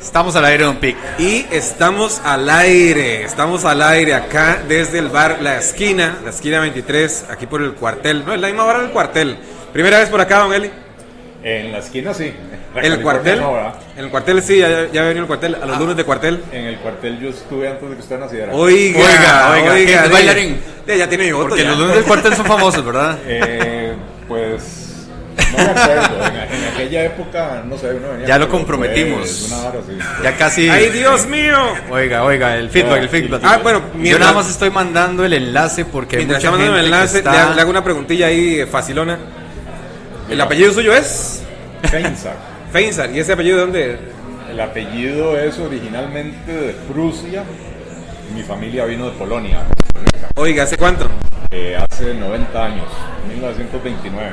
Estamos al aire, Don Pic. Y estamos al aire, estamos al aire acá desde el bar La Esquina, la esquina 23, aquí por el cuartel. No, es la misma bar del cuartel. Primera vez por acá, don Eli. En la esquina sí. La ¿En el cuartel? en el cuartel sí, ya, ya venido el cuartel, a los lunes de cuartel. En el cuartel yo estuve antes de que usted naciera. Oiga, Oiga, oiga, ¿qué es de- bailarín? de- ya tiene bigote. Porque ya. los lunes del cuartel son famosos, ¿verdad? Eh, pues no me acuerdo. En, en aquella época, no sé, uno venía Ya lo comprometimos. Una hora así. Ya casi. ¡Ay, Dios mío! Oiga, oiga, el feedback, el feedback. Ah, bueno, Yo mientras- nada más estoy mandando el enlace porque hay Mientras mucha está mandando el enlace, le, está- hago- le hago una preguntilla ahí eh, facilona. ¿El apellido suyo es? Feinsack. Feinsar. ¿Y ese apellido de dónde? El apellido es originalmente de Prusia. Mi familia vino de Polonia, Oiga, ¿hace cuánto? eh, hace 90 años, 1929.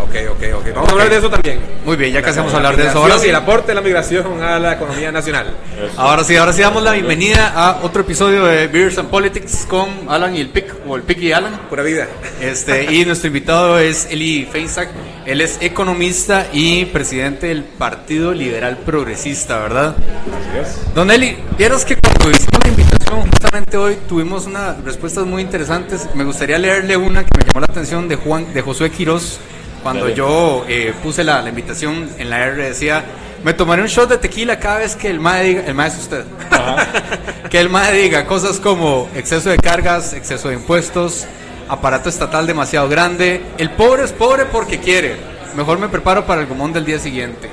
Ok, ok, ok. Vamos a hablar de eso también. Muy bien, ya casi vamos a La hablar de eso. Ahora sí, el aporte de la migración a la economía nacional. Eso. ahora sí, ahora sí damos la bienvenida a otro episodio de Beers and Politics con Alan y el Pic, o el Pic y Alan. Pura vida. Este, y nuestro invitado es Eli Feinsack. Él es economista y presidente del Partido Liberal Progresista, ¿verdad? Así es. Don Eli, vieras que cuando hicimos la invitación, justamente hoy tuvimos unas respuestas muy interesantes. Me gustaría leerle una que me llamó la atención de Juan, de Josué Quirós. Cuando yo eh, puse la, la invitación en la R decía, me tomaré un shot de tequila cada vez que el MAE diga, el MAE es usted, que el MAE diga cosas como exceso de cargas, exceso de impuestos, aparato estatal demasiado grande, el pobre es pobre porque quiere, mejor me preparo para el gomón del día siguiente.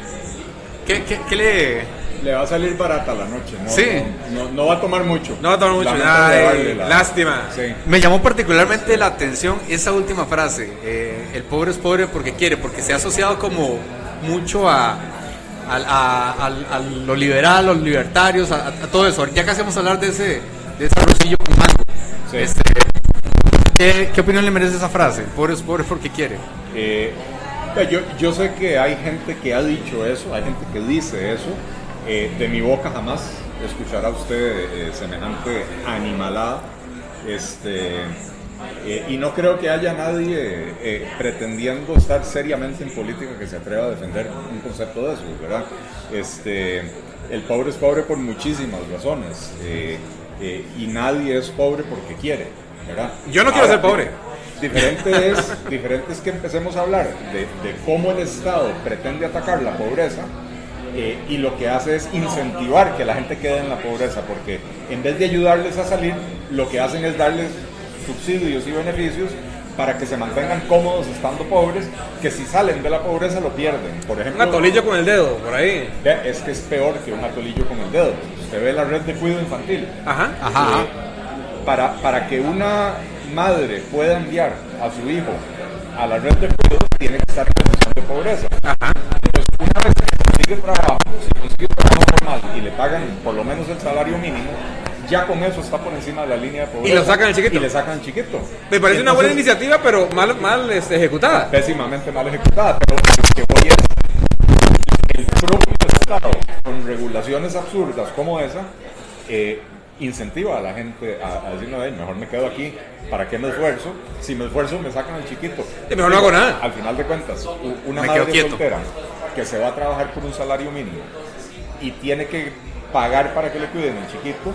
¿Qué, qué, qué le...? Le va a salir barata la noche, ¿no? Sí. No, no- no va a tomar mucho. No va a tomar mucho. Ay, la- lástima. Sí. Me llamó particularmente la atención esa última frase, eh, el pobre es pobre porque quiere, porque se ha asociado como mucho a, a- a lo liberal, a los libertarios, a, todo eso. Ya casi vamos a hablar de ese, de ese arrocillo con mango. Sí. Este, ¿qué, qué opinión le merece esa frase? Pobre es pobre porque quiere. Eh, yo, yo sé que hay gente que ha dicho eso, hay gente que dice eso. Eh, de mi boca jamás escuchará usted eh, semejante animalada. Este, eh, y no creo que haya nadie eh, pretendiendo estar seriamente en política que se atreva a defender un concepto de eso, ¿verdad? Este, el pobre es pobre por muchísimas razones. eh, eh, y nadie es pobre porque quiere, ¿verdad? Yo no quiero ser pobre. Diferente es, diferente es que empecemos a hablar de, de cómo el Estado pretende atacar la pobreza eh, y lo que hace es incentivar que la gente quede en la pobreza, porque en vez de ayudarles a salir, lo que hacen es darles subsidios y beneficios para que se mantengan cómodos estando pobres, que si salen de la pobreza lo pierden. Por Un ejemplo, atolillo con el dedo, por ahí. Es que es peor que un atolillo con el dedo. Usted ve la red de cuidado infantil. Ajá. Ajá. Eh, para, para que una madre pueda enviar a su hijo a la red de cuidados, tiene que estar en condición de pobreza. Entonces, una vez que consigue trabajo, si consigue trabajo formal y le pagan por lo menos el salario mínimo, ya con eso está por encima de la línea de pobreza. Y lo sacan el chiquito. Y le sacan el chiquito. Me parece una buena iniciativa, pero mal, mal este, ejecutada. pésimamente mal ejecutada, pero lo que voy es el propio Estado con regulaciones absurdas como esa eh, incentiva a la gente a, a decir, no, "Ey, mejor me quedo aquí, ¿para qué me esfuerzo? Si me esfuerzo me sacan el chiquito. Y mejor no hago nada. Al final de cuentas, una Me madre quieto. soltera que se va a trabajar por un salario mínimo y tiene que pagar para que le cuiden el chiquito,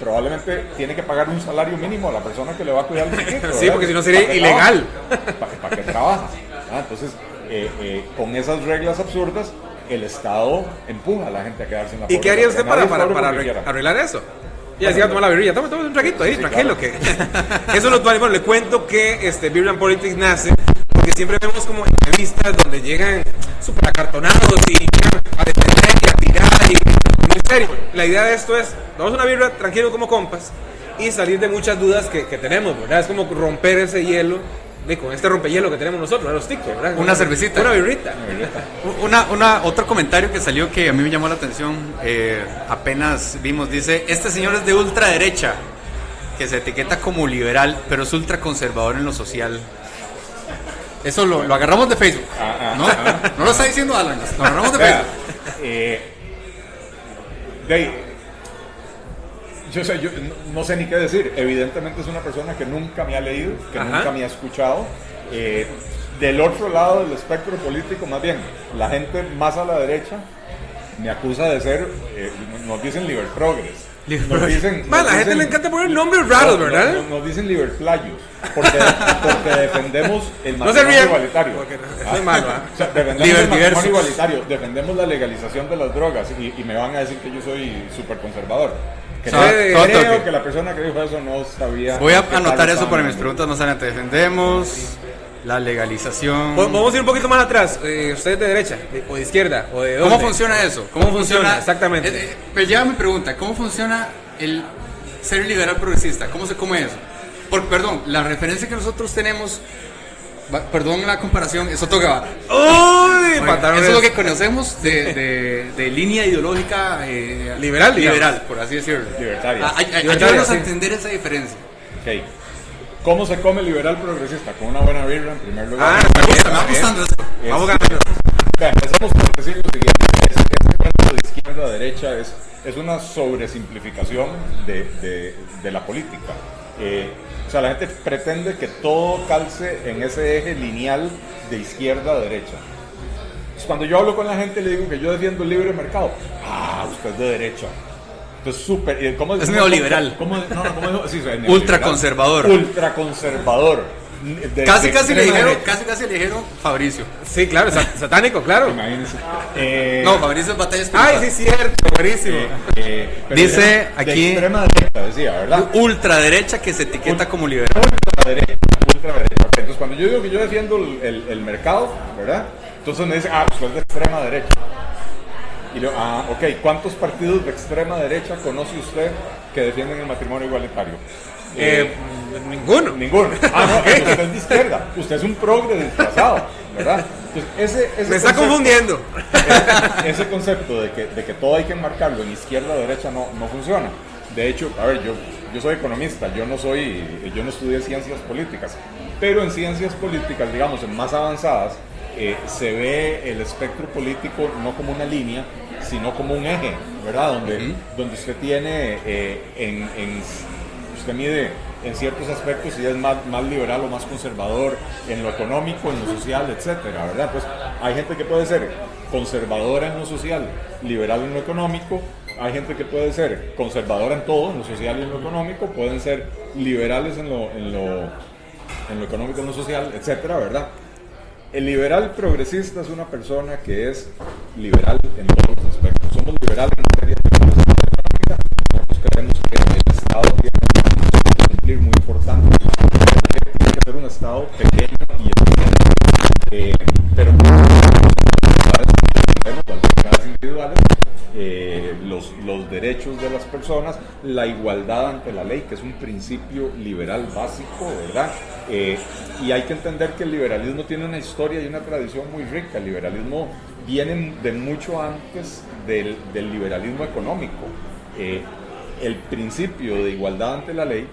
probablemente tiene que pagar un salario mínimo a la persona que le va a cuidar el chiquito. Sí, porque si no sería ¿Para qué ilegal. ¿Para, para qué trabaja? Ah, entonces, eh, eh, con esas reglas absurdas, el Estado empuja a la gente a quedarse en la ¿Y qué haría pobreza, usted para, es arreglar eso? Y así va a tomar la birrilla. Toma, toma un traguito ahí, Sí, tranquilo. claro. que Eso lo Bueno, le cuento que este Beer and Politics nace porque siempre vemos como entrevistas donde llegan súper acartonados y llegan a defender y a tirar. Y, en serio, la idea de esto es, vamos a una birra tranquilo como compas y salir de muchas dudas que, que tenemos, ¿verdad? Es como romper ese hielo con este rompehielo que tenemos nosotros, los ticos, ¿verdad? Una cervecita. Una birrita. Una, una, otro comentario que salió que a mí me llamó la atención, eh, apenas vimos, dice, este señor es de ultraderecha, que se etiqueta como liberal, pero es ultraconservador en lo social. Eso lo, lo agarramos de Facebook. Ah, ah, ¿no? ah. no lo está diciendo Alan, lo agarramos de Facebook. eh, de ahí, yo, sé, yo no, no sé ni qué decir. Evidentemente es una persona que nunca me ha leído, que Ajá. nunca me ha escuchado. Eh, del otro lado del espectro político, más bien, la gente más a la derecha me acusa de ser, eh, nos dicen Liber Progress. Liber Nos dicen, Man, nos la gente dicen- le encanta poner nombres raros, no, ¿verdad? no, no, nos dicen Liberplayos, porque, porque defendemos el matrimonio igualitario. Eso es malo, ¿ah? O sea, defendemos el Liberdiversos. matrimonio igualitario, defendemos la legalización de las drogas y, y me van a decir que yo soy súper conservador. Creo, Ah, creo que la persona que dijo eso no sabía. Voy a anotar eso para mis preguntas más adelante. Defendemos la legalización. Vamos a ir un poquito más atrás. Eh, ¿Usted es de derecha de- o de izquierda? ¿O de ¿Cómo dónde? funciona eso? ¿Cómo ¿Cómo funciona? funciona? Exactamente. Eh, eh, pero ya mi pregunta, ¿cómo funciona el ser liberal progresista? ¿Cómo se come eso? Por, perdón, la referencia que nosotros tenemos, va- perdón la comparación, es Otto Guevara. ¡Uy! Pantalones. eso es lo que conocemos de, de- de línea ideológica eh, Liberal, digamos. liberal, por así decirlo. Libertaria. Ah, ay- ay- Libertaria, ayúdanos a sí. entender esa diferencia. Ok. ¿Cómo se come liberal progresista? Con una buena birra en primer lugar. Ah, Me gusta, me va gustando eso. Es- Vamos ganando. Vea, empecemos por decir lo siguiente. Ese, ese cuento de izquierda a derecha es, es una sobresimplificación de, de- de la política. Eh, o sea, la gente pretende que todo calce en ese eje lineal de izquierda a derecha. Entonces, cuando yo hablo con la gente le digo que yo defiendo el libre mercado. Ah, usted es de derecha. Entonces, súper. ¿y ¿cómo, Es cómo- neoliberal. ¿Cómo, no, no, ¿cómo dijo? Sí, soy neoliberal. Ultraconservador. Ultraconservador. De- Casi, de casi le dijeron, casi, casi le dijeron Fabricio. Sí, claro, sa- satánico, claro. Imagínense. Eh, No, Fabricio es batalla Ay, espiritual. sí, cierto, buenísimo. Eh, eh, Dice de- aquí- De extrema derecha, decía, ¿verdad? Ultraderecha que se etiqueta como liberal. Ultraderecha, ultraderecha. Ok, Entonces, cuando yo digo que yo defiendo el, el- el mercado, ¿verdad? Entonces me dicen, ah, pues es de extrema derecha. Y ah, ok, ¿cuántos partidos de extrema derecha conoce usted que defienden el matrimonio igualitario? Eh, ninguno. Ninguno. Ah, no, entonces usted es de izquierda. Usted es un progre disfrazado, ¿verdad? Entonces, ese, ese Me está concepto- confundiendo. ese, ese concepto de que, de que todo hay que enmarcarlo en izquierda o derecha no, no funciona. De hecho, a ver, yo, yo soy economista, yo no soy, yo no estudié ciencias políticas, pero en ciencias políticas, digamos, en más avanzadas, eh, se ve el espectro político no como una línea, sino como un eje, ¿verdad? Donde, donde usted tiene eh, en, en- usted mide en ciertos aspectos si es más, más liberal o más conservador en lo económico, en lo social, etcétera, ¿verdad? Pues hay gente que puede ser conservadora en lo social, liberal en lo económico, hay gente que puede ser conservadora en todo, en lo social y en lo económico, pueden ser liberales en lo, en lo, en lo económico, en lo social, etcétera, ¿verdad? El liberal progresista es una persona que es liberal en todos los aspectos. Somos liberales en materia económica, nosotros creemos que el Estado tiene que cumplir muy importante. Tiene que ser un Estado pequeño y eficiente. Eh, pero individuales, eh, los, los derechos de las personas, la igualdad ante la ley, que es un principio liberal básico, ¿verdad? Eh, y hay que entender que el liberalismo tiene una historia y una tradición muy rica. El liberalismo viene de mucho antes del, del liberalismo económico. Eh, el principio de igualdad ante la ley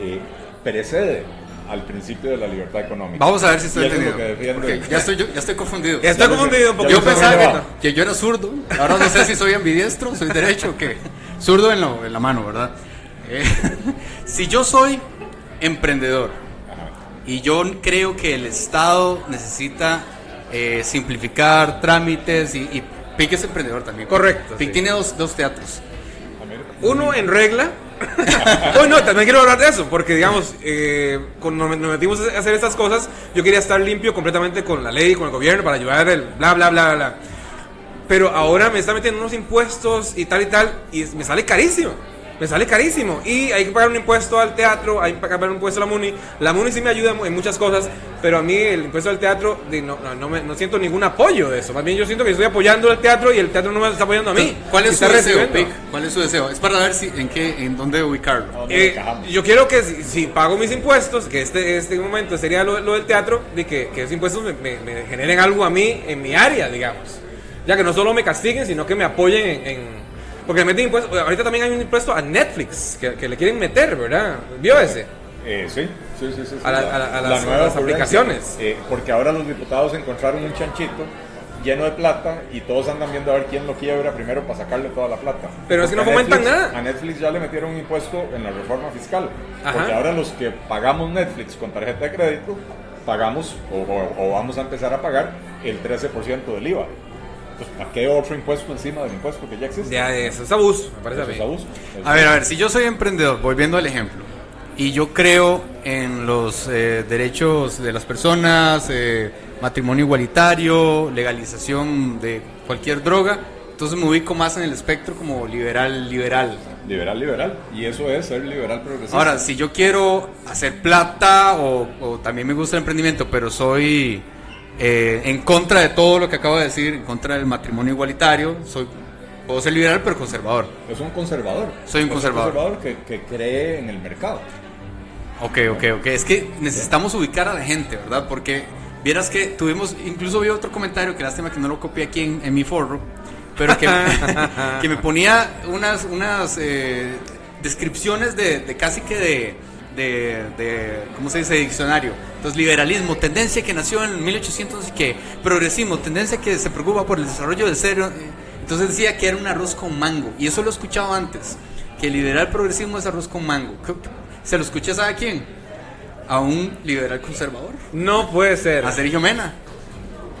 eh, precede al principio de la libertad económica. Vamos a ver si estoy es entendido. que Porque el- ya estoy, yo- ya estoy confundido. Ya estoy confundido un poco. Ya Yo lo sé pensaba que, que yo era zurdo. Ahora no sé si soy ambidiestro, soy derecho o qué. Zurdo en, lo- en la mano, ¿verdad? Eh, si yo soy emprendedor y yo creo que el Estado necesita eh, simplificar trámites y, y Pic es emprendedor también. Correcto, Pic sí. tiene dos, dos teatros. Uno en regla. oh, no, también quiero hablar de eso, porque digamos, eh, cuando nos metimos a hacer estas cosas, yo quería estar limpio completamente con la ley, con el gobierno, para ayudar el bla, bla, bla, bla. Pero ahora me está metiendo unos impuestos y tal y tal, y me sale carísimo. Me sale carísimo. Y hay que pagar un impuesto al teatro, hay que pagar un impuesto a la MUNI. La MUNI sí me ayuda en muchas cosas, pero a mí el impuesto al teatro, no, no, no me- no siento ningún apoyo de eso. Más bien yo siento que estoy apoyando al teatro y el teatro no me está apoyando a mí. ¿Cuál es su deseo. Pic? ¿Cuál es su deseo? Es para ver si en qué, en dónde ubicarlo. ¿Dónde Eh, yo quiero que si, si pago mis impuestos, que este, este momento sería lo, lo del teatro, de que, que esos impuestos me, me- me generen algo a mí en mi área, digamos. Ya que no solo me castiguen, sino que me apoyen en... en- porque me meten impuestos. Ahorita también hay un impuesto a Netflix, que, que le quieren meter, ¿verdad? ¿Vio ese? Eh, sí, sí, sí, sí. A la- a la- a las- a las aplicaciones. Eh, porque ahora los diputados encontraron un chanchito lleno de plata y todos andan viendo a ver quién lo quiebra primero para sacarle toda la plata. Pero es que no fomentan Netflix- nada. A Netflix ya le metieron un impuesto en la reforma fiscal. Ajá. Porque ahora los que pagamos Netflix con tarjeta de crédito, pagamos o, o- o vamos a empezar a pagar el 13% del IVA. Pues, ¿Para qué otro impuesto encima del impuesto que ya existe? Ya, eso es abuso, me parece a Eso mí. es abuso. A ver, a ver, si yo soy emprendedor, volviendo al ejemplo, y yo creo en los eh, derechos de las personas, eh, matrimonio igualitario, legalización de cualquier droga, entonces me ubico más en el espectro como liberal, liberal. Liberal, liberal. Y eso es ser liberal progresista. Ahora, si yo quiero hacer plata o, o también me gusta el emprendimiento, pero soy eh, en contra de todo lo que acabo de decir, en contra del matrimonio igualitario, soy puedo ser liberal pero conservador. Es un conservador. Soy un Es conservador. que, que cree en el mercado. Ok, ok, ok. Es que necesitamos ubicar a la gente, ¿verdad? Porque vieras que tuvimos, incluso vi otro comentario, que lástima que no lo copié aquí en, en mi foro, pero que, que me ponía unas, unas eh, descripciones de, de casi que de, de, de, ¿cómo se dice? diccionario. Entonces, liberalismo, tendencia que nació en 1800 y que progresismo, tendencia que se preocupa por el desarrollo del ser. Entonces decía que era un arroz con mango. Y eso lo he escuchado antes, que liberal progresismo es arroz con mango. ¿Qué- ¿Se lo escuché a quién? A un liberal conservador, No puede ser. a Sergio Mena.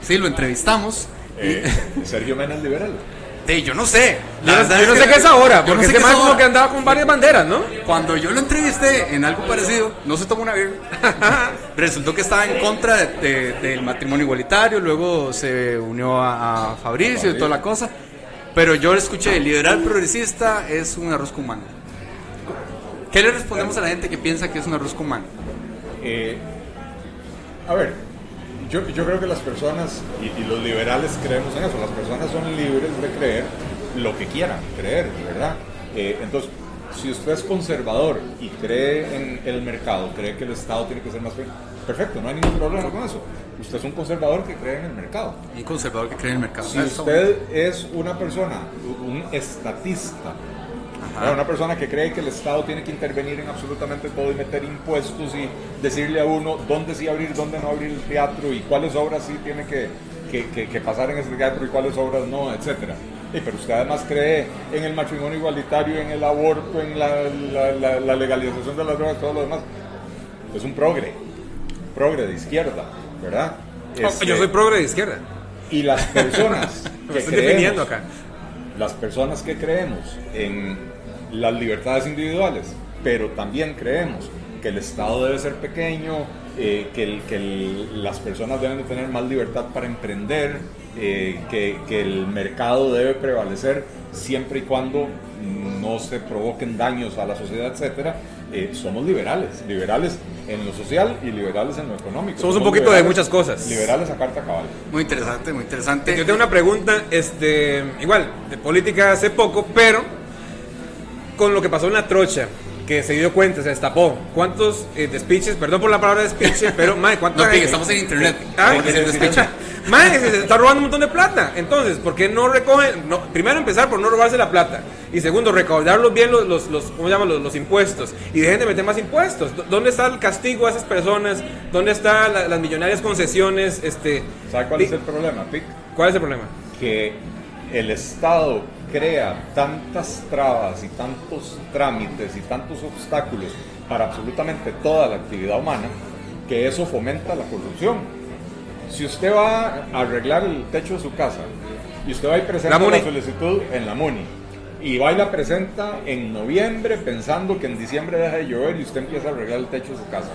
Sí, lo entrevistamos. Eh, Sergio Mena es liberal. Yo no sé. Yo La no, verdad yo no es sé qué es ahora, porque no sé ese es como que andaba con varias banderas, ¿no? Cuando yo lo entrevisté en algo parecido, no se tomó una birra. Resultó que estaba en contra de- de- del matrimonio igualitario, luego se unió a, a Fabricio y toda la cosa. Pero yo le escuché, liberal progresista es un arroz con mango. ¿Qué le respondemos a la gente que piensa que es un arroz con mango? Eh, a ver, yo, yo creo que las personas, y, y los liberales creemos en eso, las personas son libres de creer lo que quieran creer, ¿verdad? Eh, entonces, si usted es conservador y cree en el mercado, cree que el Estado tiene que ser más perfecto, no hay ningún problema con eso. Usted es un conservador que cree en el mercado. Un conservador que cree en el mercado. Si usted es una persona, un estatista, ¿verdad? una persona que cree que el Estado tiene que intervenir en absolutamente todo y meter impuestos y decirle a uno dónde sí abrir, dónde no abrir el teatro y cuáles obras sí tiene que, que- que- que pasar en ese teatro y cuáles obras no, etcétera. Y, pero usted además cree en el matrimonio igualitario, en el aborto, en la, la- la- la legalización de las drogas, todo lo demás. Es un progre, progre de izquierda, ¿verdad? Este, Yo soy progre de izquierda. y las personas Me que definiendo acá. Las personas que creemos en las libertades individuales, pero también creemos que el Estado debe ser pequeño, eh, que, las personas deben de tener más libertad para emprender, eh, que, que el mercado debe prevalecer siempre y cuando no se provoquen daños a la sociedad, etcétera. Eh, somos liberales, liberales en lo social y liberales en lo económico. Somos un poquito de muchas cosas. Liberales a carta cabal. Muy interesante, muy interesante. Yo tengo una pregunta, este, igual, de política hace poco, pero con lo que pasó en la trocha, que se dio cuenta, se destapó. ¿Cuántos eh, despiches, perdón por la palabra despiche, pero, mae, ¿cuántos? No, Pique, estamos en internet. Ah, que hacer despecho. Mae, se está robando un montón de plata. Entonces, ¿por qué no recogen? No, primero empezar por no robarse la plata. Y segundo, recaudarlos bien los, los, los, ¿cómo se llama? los, los impuestos. Y dejen de meter más impuestos. ¿Dó- ¿Dónde está el castigo a esas personas? ¿Dónde están la- las millonarias concesiones? Este, ¿Sabe cuál es el problema, Pic? ¿Cuál es el problema? que el Estado crea tantas trabas y tantos trámites y tantos obstáculos para absolutamente toda la actividad humana que eso fomenta la corrupción. Si usted va a arreglar el techo de su casa y usted va y presenta La solicitud en la MUNI y va y la presenta en noviembre pensando que en diciembre deja de llover y usted empieza a arreglar el techo de su casa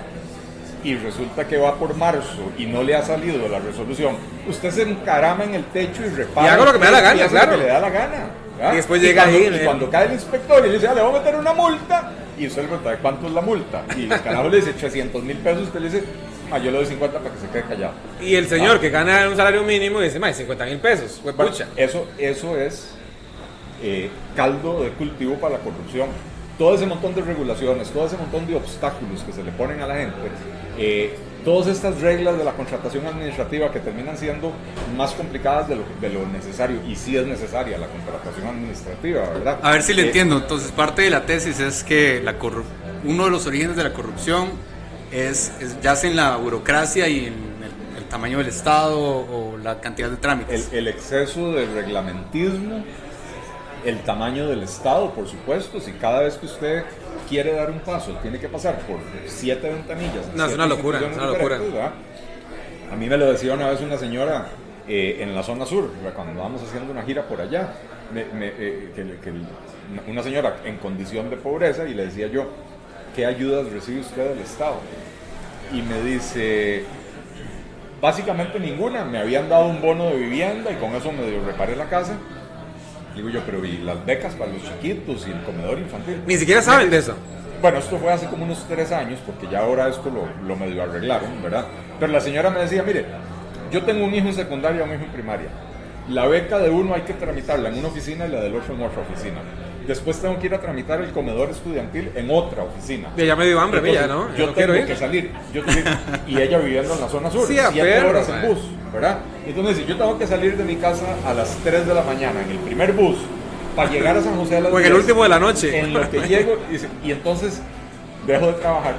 y resulta que va por marzo y no le ha salido la resolución, usted se encarama en el techo y repara. Y haga lo que me da la gana, claro. lo que le da la gana. ¿Verdad? Y después llega cuando, ahí, Y cuando cae el inspector y le dice, "Ah, le voy a meter una multa, y usted le pregunta, ¿cuánto es la multa? Y el carajo le dice 300 mil pesos, usted le dice, ah, yo le doy 50 para que se quede callado. Y el señor Ah. que gana un salario mínimo dice, más 50 mil pesos, Bueno, pucha. eso, eso es eh, caldo de cultivo para la corrupción. Todo ese montón de regulaciones, todo ese montón de obstáculos que se le ponen a la gente, eh, todas estas reglas de la contratación administrativa que terminan siendo más complicadas de lo, de lo necesario, y sí es necesaria la contratación administrativa, ¿verdad? A ver si le Eh, entiendo. Entonces, parte de la tesis es que la uno de los orígenes de la corrupción es, es yace en la burocracia y en el, el tamaño del Estado o la cantidad de trámites. El, el exceso de reglamentismo, el tamaño del Estado, por supuesto, si cada vez que usted quiere dar un paso tiene que pasar por siete ventanillas. en No, es siete una locura, es una locura. A mí me lo decía una vez una señora eh, en la zona sur, cuando estábamos haciendo una gira por allá, me- me, eh, que- que una señora en condición de pobreza y le decía yo, ¿qué ayudas recibe usted del Estado? Y me dice, básicamente ninguna, me habían dado un bono de vivienda y con eso me reparé la casa. Digo yo, pero ¿y las becas para los chiquitos y el comedor infantil? Ni siquiera saben de eso. Bueno, esto fue hace como unos tres años, porque ya ahora esto lo, lo medio arreglaron, ¿verdad? Pero la señora me decía, mire, yo tengo un hijo en secundaria y un hijo en primaria. La beca de uno hay que tramitarla en una oficina y la del otro en otra oficina. Después tengo que ir a tramitar el comedor estudiantil en otra oficina. Ya, ya me dio hambre, Entonces, ¿no? Yo Yo tengo ir. que salir. Yo tengo- y ella viviendo en la zona sur, Sí, a siete perro, horas en man. bus, ¿verdad? Entonces, si yo tengo que salir de mi casa a las 3 de la mañana en el primer bus para llegar a San José a las O en el 10, último de la noche. En lo que llego, y, y entonces dejo de trabajar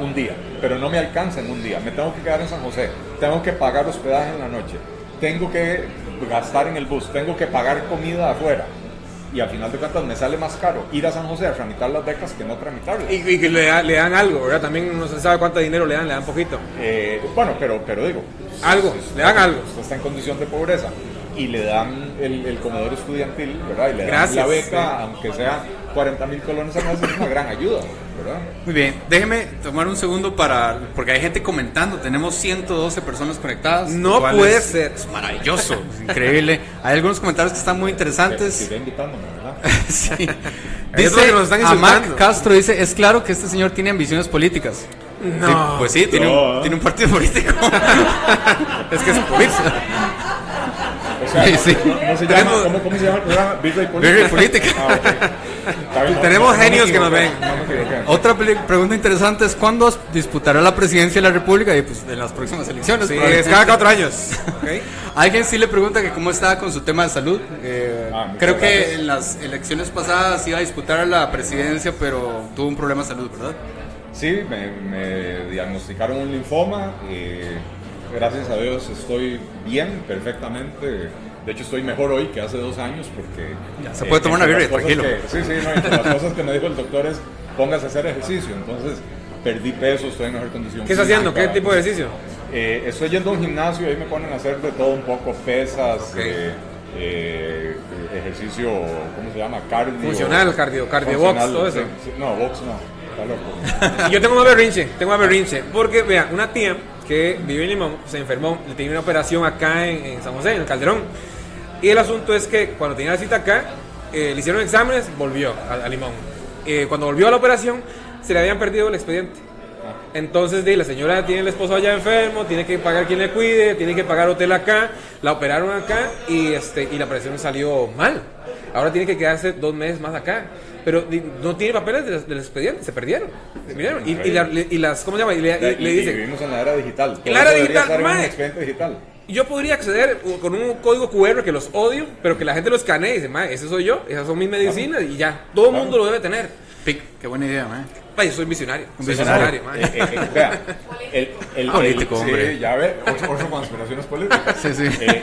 un día, pero no me alcanza en un día. Me tengo que quedar en San José, tengo que pagar hospedaje en la noche, tengo que gastar en el bus, tengo que pagar comida afuera. Y al final de cuentas me sale más caro ir a San José a tramitar las becas que no tramitarlas. Y, que le, da- le dan algo, ¿verdad? También no se sabe cuánto dinero le dan, le dan poquito. Eh, bueno, pero, pero digo, Algo, le dan usted- algo. Usted está en condición de pobreza y le dan el, el comedor estudiantil, ¿verdad? Y le dan Gracias, la beca, sí. aunque sea 40 mil colones al mes, es una gran ayuda, ¿verdad? Muy bien, déjeme tomar un segundo para, porque hay gente comentando, tenemos 112 personas conectadas. No puede es- ser. Es maravilloso, es increíble. Hay algunos comentarios que están muy interesantes. Sigue invitándome, ¿verdad? Sí. Dice, que nos están a. Castro dice, es claro que este señor tiene ambiciones políticas. No. Sí, pues sí, tiene, No. un, tiene un partido político. Es que es política. O sea, Sí, no, sí. no- no se llama, ¿cómo, ¿cómo se llama el programa? Birra y Política. Birra y Política. Ah. Está bien, Tenemos genios que nos ven. Otra pregunta interesante es, ¿cuándo disputará la presidencia de la República? Y pues en las próximas elecciones. Sí, es probablemente. cada cuatro años. ¿ok? Alguien sí le pregunta que cómo estaba con su tema de salud. Eh, Ah, creo que en las elecciones pasadas iba a disputar la presidencia, pero tuvo un problema de salud, ¿verdad? Sí, me, me diagnosticaron un linfoma. eh, gracias a Dios estoy bien, perfectamente. De hecho, estoy mejor hoy que hace dos años porque... Ya, se puede tomar entre una birra, tranquilo. que- sí, sí, no, entre las cosas que me dijo el doctor es póngase a hacer ejercicio. Entonces, perdí peso, estoy en mejor condición. ¿Qué está haciendo? ¿Qué tipo de ejercicio? Eh, estoy yendo a un gimnasio y ahí me ponen a hacer de todo un poco, pesas, eh, eh, ejercicio, ¿cómo se llama? Cardio. Funcional, cardio- cardio box, todo eso. sí, sí. No, box no, yo tengo una berrinche, tengo una berrinche. Porque, vea, una tía que vive en Limón se enfermó, le tenía una operación acá en, en San José, en el Calderón. Y el asunto es que cuando tenía la cita acá, eh, le hicieron exámenes, volvió a, Limón. Eh, cuando volvió a la operación, se le habían perdido el expediente. Entonces, la señora tiene el esposo allá enfermo, tiene que pagar quien le cuide, tiene que pagar hotel acá, la operaron acá y, este, y la operación salió mal. Ahora tiene que quedarse dos meses más acá. Pero no tiene papeles del, del expediente, se perdieron. se perdieron. Y, y la- y las, ¿cómo se llama? Y le, y Y- le vivimos en la era digital. En la era digital, mae. expediente digital. yo podría acceder con un código QR que los odio, pero que la gente lo escanee y dice, "Mae, ese soy yo, esas son mis medicinas y ya, todo el mundo lo debe tener. Pic, qué buena idea, man. Ay, yo soy visionario. Un soy visionario. mae. Eh, eh, eh, vea, el, el, Político, el- hombre. Sí, ya ve, ocho, ocho conspiraciones políticas. Sí, sí. Eh,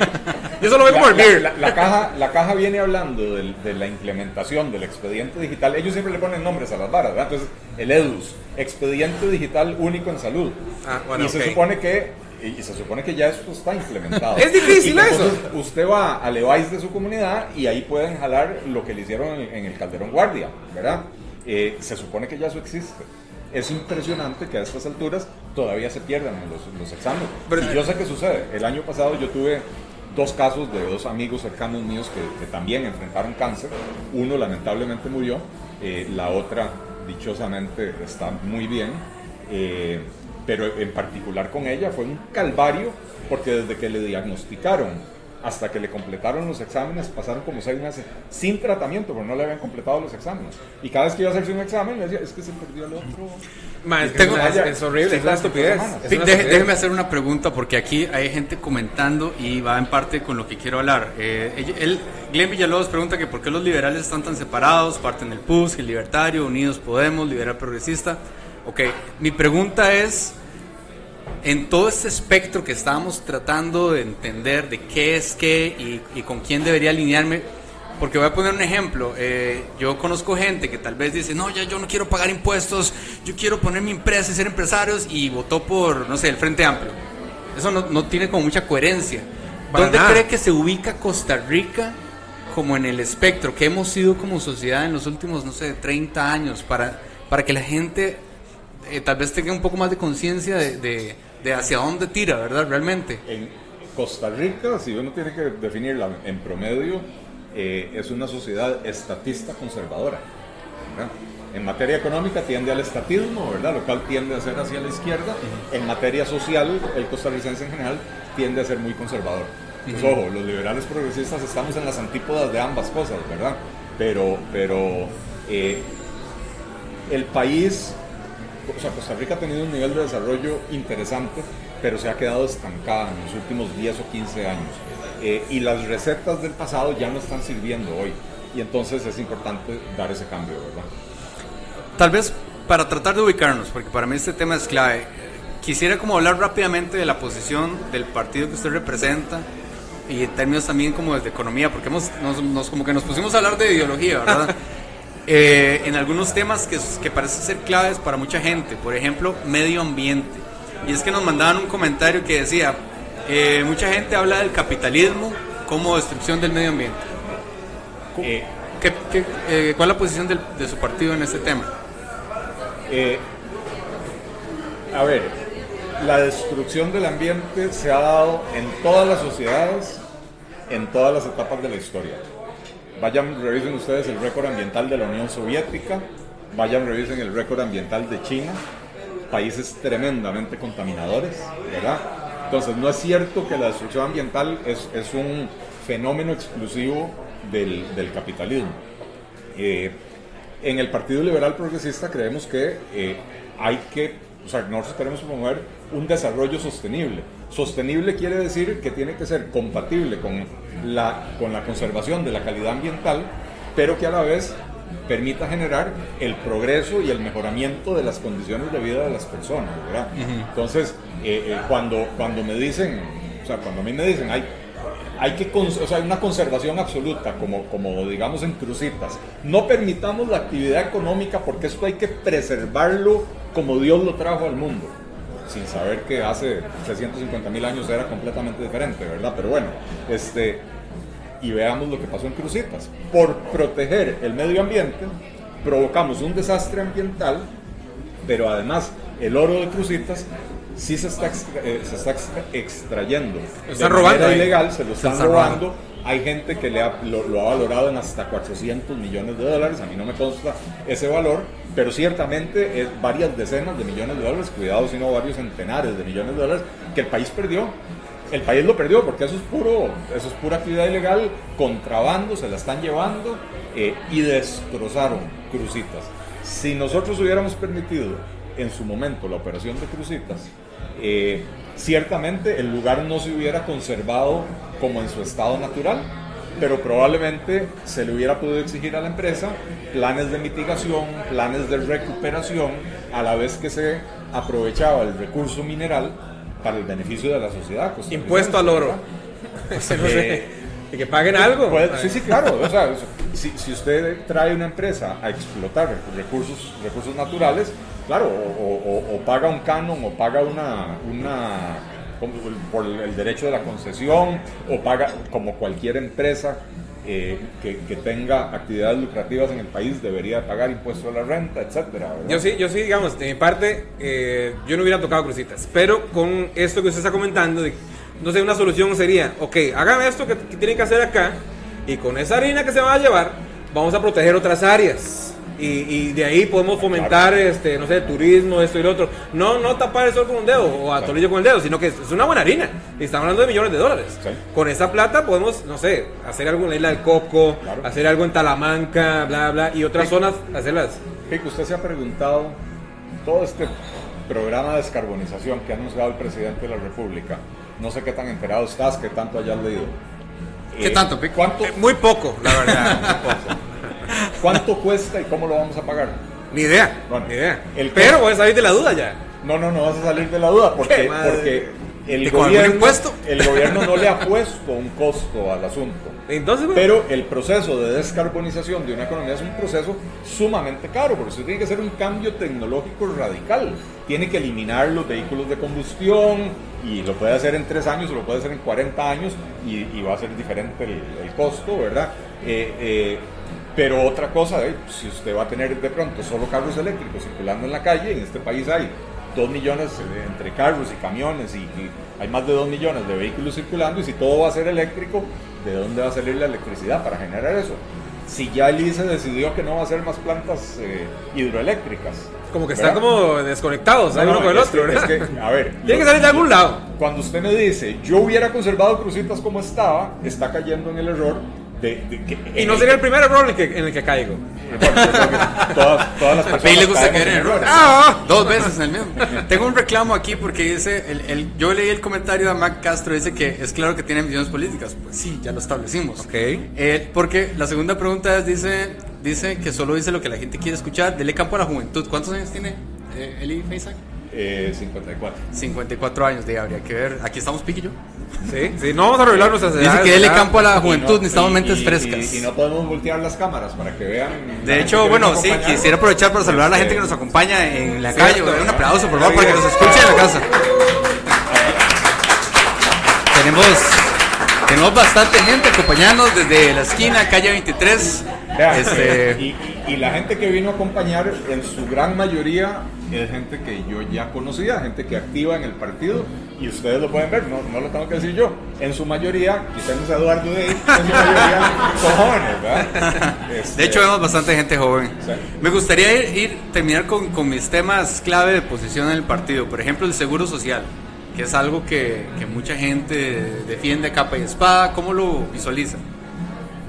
Yo solo veo como la, el beer. la- la caja, la caja viene hablando del- de la implementación del expediente digital. Ellos siempre le ponen nombres a las varas, ¿verdad? Entonces, el EDUS, Expediente Digital Único en Salud. Ah, bueno, y se ok. supone que y se supone que ya esto está implementado. Es difícil Y eso. Usted va al EVAIS de su comunidad y ahí pueden jalar lo que le hicieron en, en el Calderón Guardia, ¿verdad? Eh, se supone que ya eso existe. Es impresionante que a estas alturas todavía se pierdan los, los exámenes. Pero- y yo sé que sucede. El año pasado yo tuve dos casos de dos amigos cercanos míos que, también enfrentaron cáncer. Uno lamentablemente murió, eh, la otra dichosamente está muy bien. Eh, pero en particular con ella fue un calvario porque desde que le diagnosticaron hasta que le completaron los exámenes pasaron como seis meses sin tratamiento porque no le habían completado los exámenes y cada vez que iba a hacerse un examen le decía es que se perdió el otro Mae, es, que Tengo- es, una- es horrible, es una estupidez. es una estupidez. déjeme hacer una pregunta porque aquí hay gente comentando y va en parte con lo que quiero hablar. Eh, él, Glenn Villalobos pregunta que por qué los liberales están tan separados, parten el PUS, el Libertario, Unidos Podemos, Liberal Progresista. Ok, mi pregunta es, en todo este espectro que estábamos tratando de entender de qué es qué y, y con quién debería alinearme, porque voy a poner un ejemplo, eh, yo conozco gente que tal vez dice, no, ya yo no quiero pagar impuestos, yo quiero poner mi empresa y ser empresarios y votó por, no sé, el Frente Amplio. Eso no, no tiene como mucha coherencia. ¿Dónde cree que se ubica Costa Rica como en el espectro que hemos sido como sociedad en los últimos, no sé, 30 años para, para que la gente eh, tal vez tenga un poco más de conciencia de, de, hacia dónde tira, ¿verdad? Realmente. En Costa Rica, si uno tiene que definirla en promedio, eh, es una sociedad estatista conservadora. En materia económica tiende al estatismo, ¿verdad? Lo cual tiende a ser hacia la izquierda. En materia social, el costarricense en general tiende a ser muy conservador. Pues ojo, los liberales progresistas estamos en las antípodas de ambas cosas, ¿verdad? Pero, pero eh, el país, o sea, Costa Rica ha tenido un nivel de desarrollo interesante, pero se ha quedado estancada en los últimos 10 o 15 años. Eh, y las recetas del pasado ya no están sirviendo hoy. Y entonces es importante dar ese cambio, ¿verdad? Tal vez para tratar de ubicarnos, porque para mí este tema es clave, quisiera como hablar rápidamente de la posición del partido que usted representa, y en términos también como de economía, porque hemos, nos, como que nos pusimos a hablar de ideología, ¿verdad? Eh, en algunos temas que, que parecen ser claves para mucha gente, por ejemplo, medio ambiente. Y es que nos mandaban un comentario que decía, eh, mucha gente habla del capitalismo como destrucción del medio ambiente. Eh, ¿Qué, cuál es la posición de su partido en este tema? a ver, la destrucción del ambiente se ha dado en todas las sociedades, en todas las etapas de la historia. Vayan, revisen ustedes el récord ambiental de la Unión Soviética, vayan, revisen el récord ambiental de China, países tremendamente contaminadores, ¿verdad? Entonces, no es cierto que la destrucción ambiental es, es un fenómeno exclusivo del, del capitalismo. Eh, en el Partido Liberal Progresista creemos que eh, hay que, o sea, nosotros queremos promover un desarrollo sostenible. Sostenible quiere decir que tiene que ser compatible con la, con la conservación de la calidad ambiental, pero que a la vez permita generar el progreso y el mejoramiento de las condiciones de vida de las personas, ¿verdad? Entonces, eh, eh, cuando, cuando me dicen, o sea, cuando a mí me dicen, hay, hay que, o sea, una conservación absoluta, como, como digamos en crucitas, no permitamos la actividad económica porque esto hay que preservarlo como Dios lo trajo al mundo sin saber que hace 350 mil años era completamente diferente, ¿verdad? Pero bueno, este, y veamos lo que pasó en Crucitas. Por proteger el medio ambiente, provocamos un desastre ambiental, pero además el oro de Crucitas sí se está, eh, se está extrayendo. Están robando. ilegal, se lo están robando. Hay gente que le lo, ha valorado en hasta 400 millones de dólares. A mí no me consta ese valor, pero ciertamente es varias decenas de millones de dólares, cuidado, sino varios centenares de millones de dólares que el país perdió el país lo perdió porque eso es puro, eso es pura actividad ilegal, contrabando, se la están llevando eh, y destrozaron Crucitas. Si nosotros hubiéramos permitido en su momento la operación de Crucitas, eh, ciertamente el lugar no se hubiera conservado como en su estado natural, pero probablemente se le hubiera podido exigir a la empresa planes de mitigación, planes de recuperación, a la vez que se aprovechaba el recurso mineral para el beneficio de la sociedad. Pues, Impuesto al oro. Que paguen algo. sí, sí, claro. O sea, si, si, usted trae una empresa a explotar recursos, recursos naturales, claro, o, paga un canon o paga una, una por el derecho de la concesión o paga como cualquier empresa eh, que, que, tenga actividades lucrativas en el país debería pagar impuestos a la renta, etcétera. Yo sí, yo sí, digamos, de mi parte, eh, yo no hubiera tocado crucitas, pero con esto que usted está comentando, no sé, una solución sería, ok, hagan esto que tienen que hacer acá y con esa harina que se va a llevar, vamos a proteger otras áreas y, de ahí podemos fomentar, este, no sé, turismo, esto y lo otro. No, no tapar el sol con un dedo o a con el dedo, sino que es una buena harina. Y estamos hablando de millones de dólares. Con esa plata podemos, no sé, hacer algo en la isla del Coco, hacer algo en Talamanca, bla, bla, y otras zonas, hacerlas. Pico, usted se ha preguntado, todo este programa de descarbonización que ha anunciado el presidente de la República, no sé qué tan enterado estás, qué tanto hayas leído. ¿Qué tanto, Pico? ¿Cuánto? Eh, muy poco, la verdad. muy poco. ¿Cuánto cuesta y cómo lo vamos a pagar? Ni idea. Bueno, ni idea. El Pero voy a salir de la duda ya. No, no, no vas a salir de la duda porque, porque el ¿Y con algún gobierno, impuesto? el gobierno no le ha puesto un costo al asunto. Entonces, Pero el proceso de descarbonización de una economía es un proceso sumamente caro, porque usted tiene que hacer un cambio tecnológico radical. Tiene que eliminar los vehículos de combustión y lo puede hacer en tres años o lo puede hacer en 40 años y, y va a ser diferente el, el costo, ¿verdad? Eh, eh, pero otra cosa, eh, si usted va a tener de pronto solo carros eléctricos circulando en la calle, en este país hay 2 millones eh, entre carros y camiones y, y hay más de 2 millones de vehículos circulando y si todo va a ser eléctrico, ¿de dónde va a salir la electricidad para generar eso? Si ya el ICE decidió que no va a hacer más plantas eh, hidroeléctricas. como que están ¿verdad? como desconectados, No, no, uno con el otro, que- ¿verdad? es que, a ver, Tiene que salir de algún lado. cuando usted me dice, yo hubiera conservado Cruzitas como estaba, está cayendo en el error de, de que... Y no sería el primer error en el que, en el que caigo. Todas, todas las A personas Pi le gusta caer en errores. Ah, Dos veces en el mismo. Tengo un reclamo aquí porque dice, el, el- yo leí el comentario de Mac Castro, dice que es claro que tiene visiones políticas. Pues sí, ya lo establecimos. Ok. Eh, porque la segunda pregunta es, dice, dice que solo dice lo que la gente quiere escuchar. Dele campo a la juventud. ¿Cuántos años tiene eh, Eli Feisak? Eh, 54. 54 años, de habría que ver. Aquí estamos Piqui y yo. Sí, sí, no vamos a revelar nuestras Dice que dele ¿verdad? campo a la juventud, no- necesitamos y- mentes y- frescas. Y, y no podemos voltear las cámaras para que vean. De hecho, bueno, sí, quisiera aprovechar para saludar a la gente que nos Este, acompaña en la Cierto. calle. Un aplauso, por favor, para que nos escuche en la casa. Tenemos, tenemos bastante gente acompañándonos desde la esquina, calle 23. Este, y, y- y la gente que vino a acompañar, en su gran mayoría, es gente que yo ya conocía, gente que activa en el partido, y ustedes lo pueden ver, no, no lo tengo que decir yo. En su mayoría, quizás Eduardo de ahí, en su mayoría son jóvenes, ¿verdad? Este, de hecho, vemos bastante gente joven. Sí. Me gustaría ir, ir- terminar con, con mis temas clave de posición en el partido. Por ejemplo, el seguro social, que es algo que, que mucha gente defiende a capa y espada. ¿Cómo lo visualiza?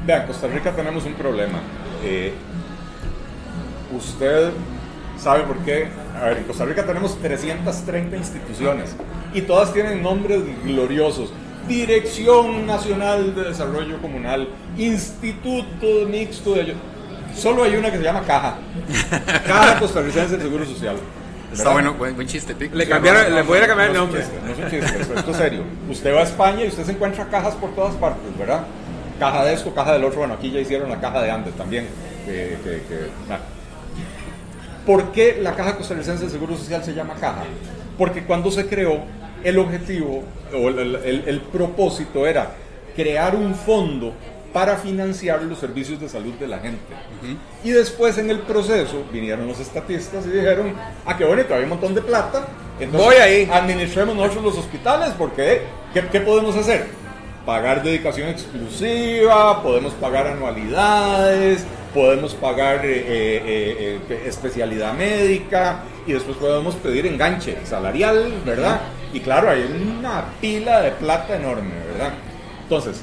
Vean, Costa Rica tenemos un problema. Eh, usted sabe por qué. A ver, en Costa Rica tenemos 330 instituciones y todas tienen nombres gloriosos. Dirección Nacional de Desarrollo Comunal, Instituto Mixto de... Solo hay una que se llama Caja. Caja Costarricense del Seguro Social. Está bueno, buen, buen chiste, Pic. Le cambiaron, le voy a cambiar el No es un nombre. chiste, No es un chiste, esto es serio. Usted va a España y usted se encuentra cajas por todas partes, ¿verdad? Caja de esto, caja del otro. Bueno, aquí ya hicieron la caja de Andes también. que- que- que- nah. ¿Por qué la Caja Costarricense de Seguro Social se llama caja? Porque cuando se creó, el objetivo o el, el- el propósito era crear un fondo para financiar los servicios de salud de la gente. Y después en el proceso vinieron los estatistas y dijeron, ah, qué bonito, hay un montón de plata. entonces Voy ahí. Administremos nosotros los hospitales porque ¿qué, qué podemos hacer? Pagar dedicación exclusiva, podemos pagar anualidades, podemos pagar eh, eh, eh, especialidad médica y después podemos pedir enganche salarial, ¿verdad? Y claro, hay una pila de plata enorme, ¿verdad? Entonces,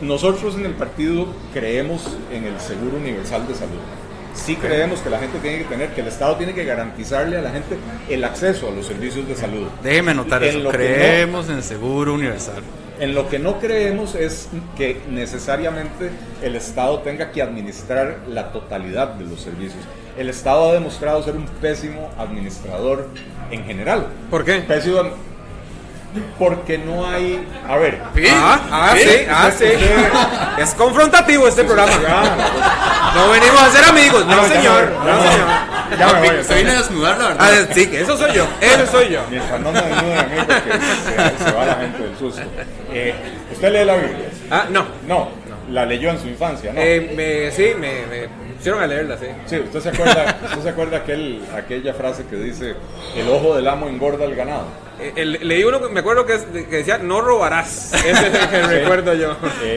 nosotros en el partido creemos en el seguro universal de salud. Sí creemos que la gente tiene que tener, que el Estado tiene que garantizarle a la gente el acceso a los servicios de salud. Déjeme anotar En eso. Creemos en el seguro universal. En lo que no creemos es que necesariamente el Estado tenga que administrar la totalidad de los servicios. El Estado ha demostrado ser un pésimo administrador en general. ¿Por qué? Pésimo porque no hay... A ver, Ah, ah, sí, ah, sí. Es confrontativo este programa. ya, No venimos a ser amigos, no Ah, señor. No señor. ya me voy, Se viene a desnudar, la Ah, verdad. sí, eso soy yo. Eso soy yo. Mientras no me desnuden a mí porque se, se va la gente del susto. Eh, ¿Usted lee la Biblia? Ah, no. No, la leyó en su infancia, ¿no? Eh, me, sí, me, me pusieron a leerla, sí. Sí, ¿usted se acuerda, usted se acuerda aquel, aquella frase que dice, el ojo del amo engorda el ganado? Eh, el- leí uno que me acuerdo que, es- que decía no robarás. Ese es el que recuerdo yo.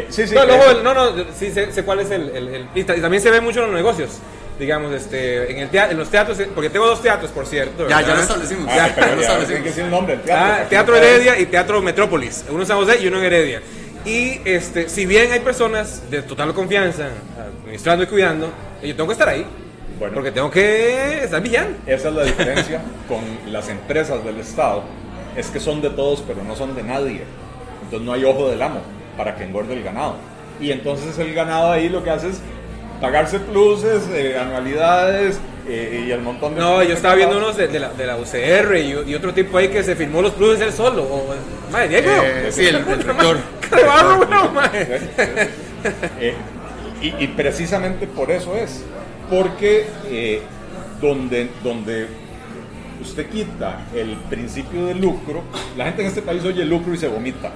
Sí, sí, No, el del- no, no, sí sé, sé cuál es el. el- el- y, ta- y también se ve mucho en los negocios. Digamos, este, en, el tea- en los teatros, eh, porque tengo dos teatros, por cierto. Ya, ya ¿verdad? lo establecimos. Ah, Ya, pero ya lo ya, tiene que establecimos. decir el nombre del teatro. Ah, Teatro Heredia y Teatro Metrópolis. Uno en San José y uno en Heredia. Y este, si bien hay personas de total confianza administrando y cuidando, yo tengo que estar ahí. Bueno. Porque tengo que estar villando. Esa es la diferencia con las empresas del Estado, es que son de todos pero no son de nadie. Entonces no hay ojo del amo para que engorde el ganado. Y entonces el ganado ahí lo que hace es pagarse pluses, eh, anualidades eh, y el montón de... No, yo estaba viendo unos de, de la, de la UCR y, y otro tipo ahí que se firmó los pluses él solo. O, madre, Diego. Eh, sí, el, el rector. ¡Qué barro, no, madre! Eh, y, y precisamente por eso es, porque eh, donde, donde usted quita el principio de lucro, la gente en este país oye lucro y se vomita.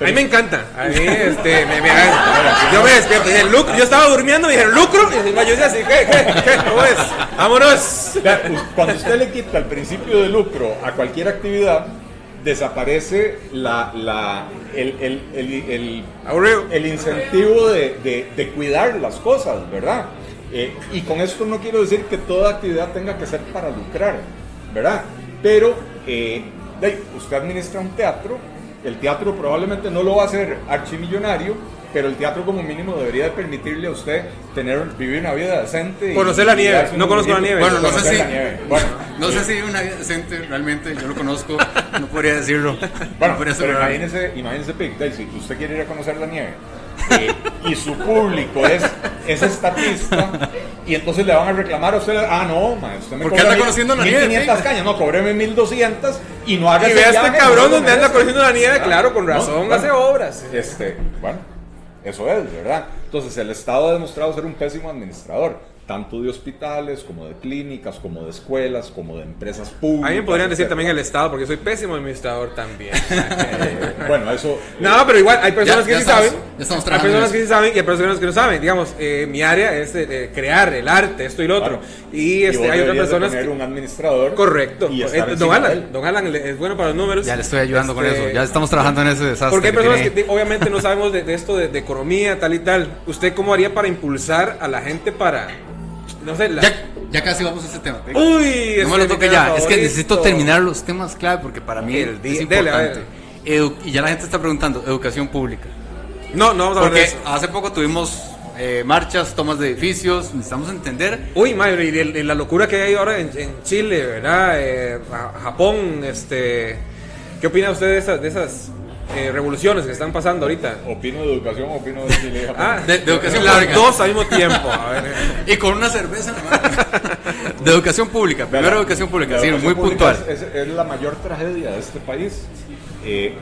A mí me encanta. A mí, este, me, me- yo me despierto. dije, lucro. Yo estaba durmiendo y dije, lucro. Y yo decía así, ¿qué, qué, qué? ¿Cómo es? Vámonos. Us- Cuando usted le quita el principio de lucro a cualquier actividad, desaparece la, la, el, el, el, el- incentivo de, de- de cuidar las cosas, ¿verdad? Eh, y con esto no quiero decir que toda actividad tenga que ser para lucrar, ¿verdad? Pero eh, usted administra un teatro, el teatro probablemente no lo va a hacer archimillonario, pero el teatro como mínimo debería de permitirle a usted tener vivir una vida decente. Conocer la nieve. No conozco la nieve. Bueno, no sé si. Bueno, No sé si una vida decente realmente, yo lo conozco, no podría decirlo. Bueno, no podría pero imagínese, imagínese Pig, Daisy, usted quiere ir a conocer la nieve eh, y su público es, es estatista y entonces le van a reclamar a usted, ah no, ma, usted me ¿Por qué cobra anda conociendo la nieve, 1500 Pig? cañas, no, cóbreme 1200 y no haga Y ve a este cabrón no donde anda corriendo la nieve. Ah, Claro, con no, razón. bueno. Hace obras. Este, bueno, eso es, ¿verdad? Entonces el Estado ha demostrado ser un pésimo administrador, tanto de hospitales, como de clínicas, como de escuelas, como de empresas públicas. A mí me podrían decir etcétera. también el Estado, porque soy pésimo administrador también. Bueno, eso... No, pero igual hay personas Ya- que ya sí estamos- saben. ya estamos hay personas que sí saben y hay personas que no saben. Digamos, eh, mi área es eh, crear el arte, esto y lo otro. Claro. Y este, vos hay otras personas poner que. un administrador. Correcto. Y Eh, don Alan, don Alan es bueno para los números. Ya le estoy ayudando con Este, eso. Ya estamos trabajando en ese desastre. Porque hay personas que obviamente no sabemos de, de esto de, de economía, tal y tal. ¿Usted cómo haría para impulsar a la gente para. No sé, la- ya, ya casi vamos a ese tema. Uy, no me lo toque ya. Es que necesito terminar los temas clave porque para mí El di- es importante. Y ya la gente está preguntando, educación pública. No, no vamos a hablar de Porque eso. hace poco tuvimos eh, marchas, tomas de edificios, necesitamos entender. Uy, madre, y de, de la locura que hay ahora en, en Chile, ¿verdad? Eh, Japón, este. ¿Qué opina usted de esas, de esas eh, revoluciones que están pasando ahorita? Opino de educación, opino de Chile. Ah, De- de educación las pública. dos al mismo tiempo. A ver, eh. Y con una cerveza. De educación pública, primero la- educación pública, sí, educación muy pública puntual. Es, es- es la mayor tragedia de este país. Eh,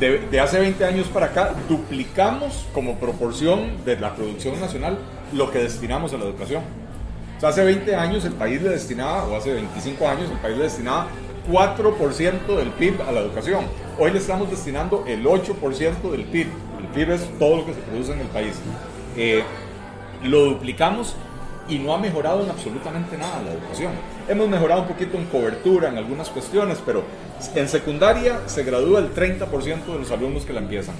de, de hace 20 años para acá, duplicamos como proporción de la producción nacional lo que destinamos a la educación. O sea, hace 20 años el país le destinaba, o hace 25 años el país le destinaba 4% del PIB a la educación. Hoy le estamos destinando el 8% del PIB. El PIB es todo lo que se produce en el país. Eh, lo duplicamos y no ha mejorado en absolutamente nada la educación. Hemos mejorado un poquito en cobertura en algunas cuestiones, pero en secundaria se gradúa el 30% de los alumnos que la empiezan.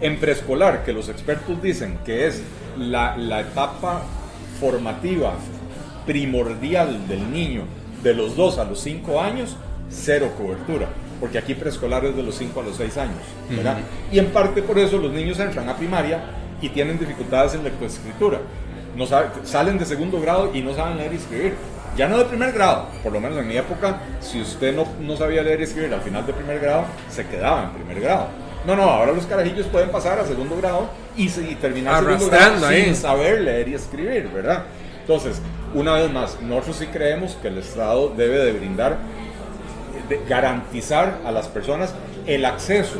En preescolar, que los expertos dicen que es la, la etapa formativa primordial del niño de los 2 a los 5 años, cero cobertura. Porque aquí preescolar es de los 5 a los 6 años. ¿verdad? Y en parte por eso los niños entran a primaria y tienen dificultades en lectoescritura. No salen de segundo grado y no saben leer y escribir. Ya no de primer grado, por lo menos en mi época, si usted no, no sabía leer y escribir al final de primer grado, se quedaba en primer grado. No, no, ahora los carajillos pueden pasar a segundo grado y, y terminar segundo grado ahí. sin saber leer y escribir, ¿verdad? Entonces, una vez más, nosotros sí creemos que el Estado debe de brindar, de garantizar a las personas el acceso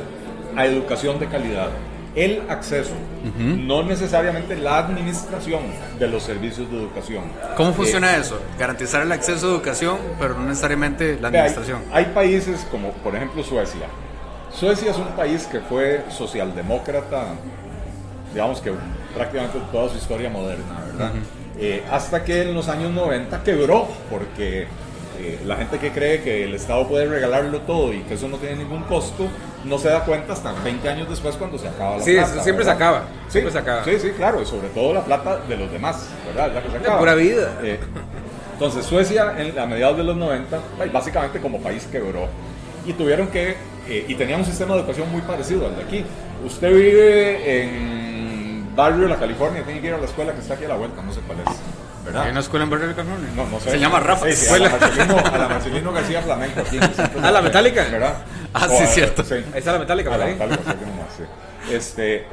a educación de calidad. El acceso, no necesariamente la administración de los servicios de educación. ¿Cómo Eh, funciona eso? Garantizar el acceso a educación, pero no necesariamente la hay- administración. Hay, países como, por ejemplo, Suecia. Suecia es un país que fue socialdemócrata, digamos que prácticamente toda su historia moderna, ¿verdad? Eh, hasta que en los años 90 quebró, porque eh, la gente que cree que el Estado puede regalarlo todo y que eso no tiene ningún costo, no se da cuenta hasta 20 años después cuando se acaba la Sí, plata. eso siempre se ¿verdad? acaba, Sí, siempre se acaba. Sí, sí, claro, y sobre todo la plata de los demás, ¿verdad? La que se acaba. pura vida. Eh, entonces Suecia en, a mediados de los 90, ay, básicamente como país quebró y tuvieron que, eh, y tenía un sistema de educación muy parecido al de aquí. Usted vive en barrio de la California, tiene que ir a la escuela que está aquí a la vuelta, no sé cuál es, ¿verdad? ¿Hay una escuela en Barrio de California? No, no sé. Se llama Rafa. Sí, sí, a, la Marcelino, a la Marcelino García Flamenco aquí. de Ah, la metálica. ¿Verdad? Ah, O sí, a- cierto. sí. Ahí está la metálica A por la ahí. metálica, sí. Este,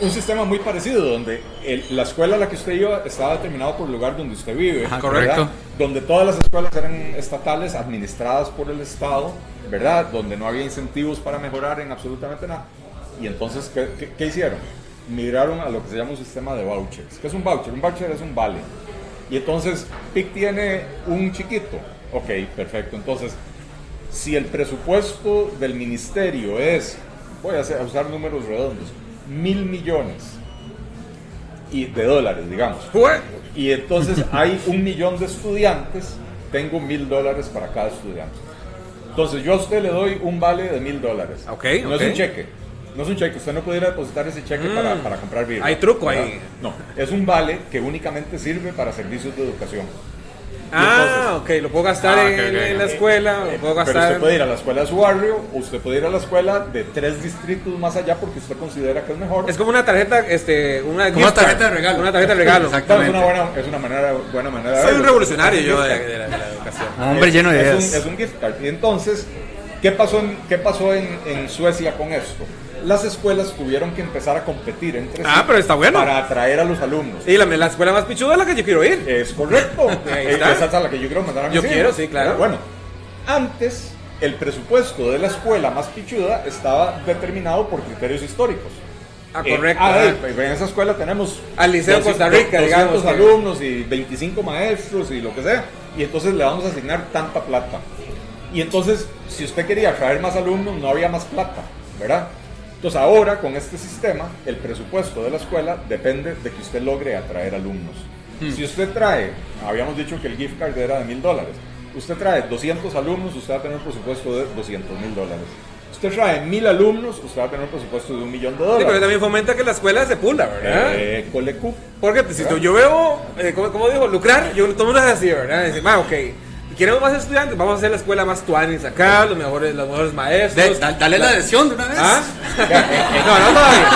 un sistema muy parecido, donde el- la escuela a la que usted iba estaba determinado por el lugar donde usted vive. Ajá, ¿verdad? correcto. Donde todas las escuelas eran estatales, administradas por el Estado, ¿verdad? Donde no había incentivos para mejorar en absolutamente nada. Y entonces, ¿qué, qué- qué hicieron? Migraron a lo que se llama un sistema de vouchers. ¿Qué es un voucher? Un voucher es un vale. Y entonces, PIC tiene un chiquito. Ok, perfecto. Entonces, si el presupuesto del ministerio es, voy a, hacer- a usar números redondos, mil millones y de dólares, digamos. Y entonces hay un millón de estudiantes, tengo mil dólares para cada estudiante. Entonces yo a usted le doy un vale de mil dólares. Ok, No ok. es un cheque. No es un cheque. Usted no puede ir a depositar ese cheque para, para comprar birra. Mm. Hay truco ¿verdad? ahí. No, es un vale que únicamente sirve para servicios de educación. Ah, ok, lo puedo gastar Ah, en, la escuela, lo puedo Pero gastar. usted puede ir a la escuela de su barrio, o usted puede ir a la escuela de tres distritos más allá porque usted considera que es mejor. Es como una tarjeta, este, una Como una tarjeta de regalo. Una tarjeta de regalo. Exacto. No, es una buena, es una manera, buena manera de Soy un revolucionario yo de, la, de la educación. Un hombre Es- lleno de es ideas. Un, es un gift card. Y entonces, ¿qué pasó en, qué pasó en, en Suecia con esto? Las escuelas tuvieron que empezar a competir entre Ah, sí pero está bueno. para atraer a los alumnos. Y la, la escuela más pichuda es la que yo quiero ir. Es correcto. Eh. Esa es a la que yo quiero mandar a mis Yo hijos. quiero, sí, claro. Bueno, antes el presupuesto de la escuela más pichuda estaba determinado por criterios históricos. Ah, Eh, correcto. ah, ah. eh, pues, en esa escuela tenemos Al Liceo de Costa 200, Rica, digamos, 200 que- alumnos y 25 maestros y lo que sea. Y entonces le vamos a asignar tanta plata. Y entonces, si usted quería traer más alumnos, no había más plata, ¿verdad? Entonces ahora, con este sistema, el presupuesto de la escuela depende de que usted logre atraer alumnos. Si usted trae, habíamos dicho que el gift card era de mil dólares, usted trae 200 alumnos, usted va a tener un presupuesto de 200 mil dólares. Usted trae mil alumnos, usted va a tener un presupuesto de un millón de Sí, dólares. pero también fomenta que la escuela se pula, ¿verdad? Eh, colecu. Porque si tú- yo veo, eh, ¿cómo, cómo digo? Lucrar, yo mundo es así, ¿verdad? Dice, ah, ok. Queremos más estudiantes, vamos a hacer la escuela más tuanis acá, los mejores, los mejores maestros. De- da- dale la adhesión de una vez. ¿Ah? no, no todavía.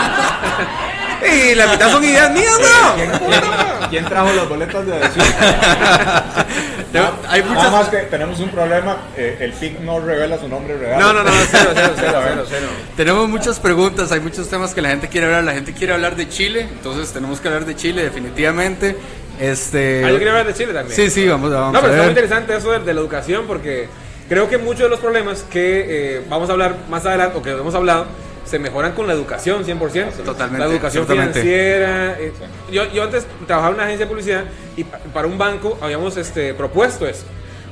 Y la mitad son ideas mías, ¿no? ¿Quién trajo las boletas de adhesión? Te- hay Nada muchas. más que tenemos un problema, eh, el PIC no revela su nombre real. No, no, no, cero, cero, cero, cero, cero. Tenemos muchas preguntas, hay muchos temas que la gente quiere hablar. La gente quiere hablar de Chile, entonces tenemos que hablar de Chile definitivamente. Este. Ah, yo quería hablar de Chile también. Sí, sí, vamos, vamos No, a pero está muy ver. interesante eso de, de la educación porque creo que muchos de los problemas que eh, vamos a hablar más adelante o que hemos hablado se mejoran con la educación 100%. Totalmente, La educación financiera. eh, yo, yo antes trabajaba en una agencia de publicidad y pa- para un banco habíamos este, propuesto eso.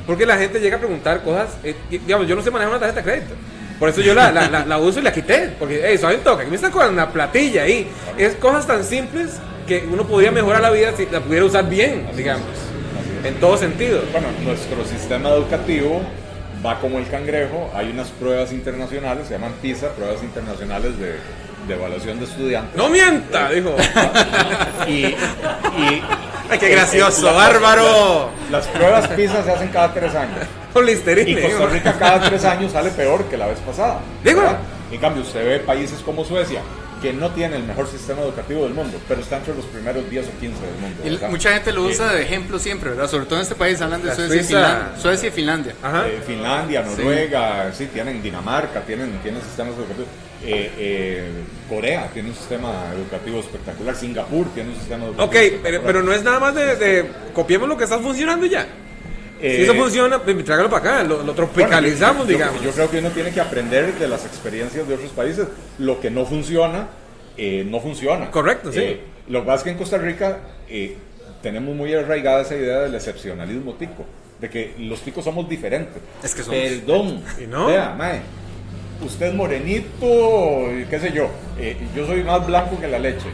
Porque la gente llega a preguntar cosas, eh, digamos, yo no sé manejar una tarjeta de crédito. Por eso yo la, la, la- la uso y la quité. Porque, hey, suave un toque, me están con una platilla ahí. Es cosas tan simples que uno podría mejorar la vida si la pudiera usar bien, digamos. En todo sentido. Bueno, nuestro sistema educativo va como el cangrejo. Hay unas pruebas internacionales, se llaman PISA, pruebas internacionales de, de evaluación de estudiantes. No mienta, dijo. Y, y- Ay, qué gracioso, la- bárbaro. Las pruebas PISA se hacen cada tres años. Con Y Listerine. Costa dijo. Rica cada tres años sale peor que la vez pasada. Digo. En cambio, usted ve países como Suecia, que no tiene el mejor sistema educativo del mundo, pero está entre los primeros 10 o 15 del mundo. Y mucha gente lo usa de ejemplo siempre, ¿verdad? Sobre todo en este país hablan de Suecia y, Suiza. Finlandia, Suecia y Finlandia. Ajá. Eh, Finlandia, Noruega, sí. tienen Dinamarca, tienen, tienen sistemas educativos. Eh, eh, Corea tiene un sistema educativo espectacular. Singapur tiene un sistema educativo Ok, pero, espectacular. pero no es nada más de, de copiemos lo que está funcionando y ya. Eh, si eso funciona, pues tráigalo para acá, lo, tropicalizamos, yo- digamos. Yo, creo que uno tiene que aprender de las experiencias de otros países. Lo que no funciona, eh, no funciona. Correcto, sí. Eh, lo que pasa es que en Costa Rica eh, tenemos muy arraigada esa idea del excepcionalismo tico. De que los ticos somos diferentes. Es que somos. Perdón. ¿Y no? Vea, mae, usted es morenito, qué sé yo. eh, yo soy más blanco que la leche.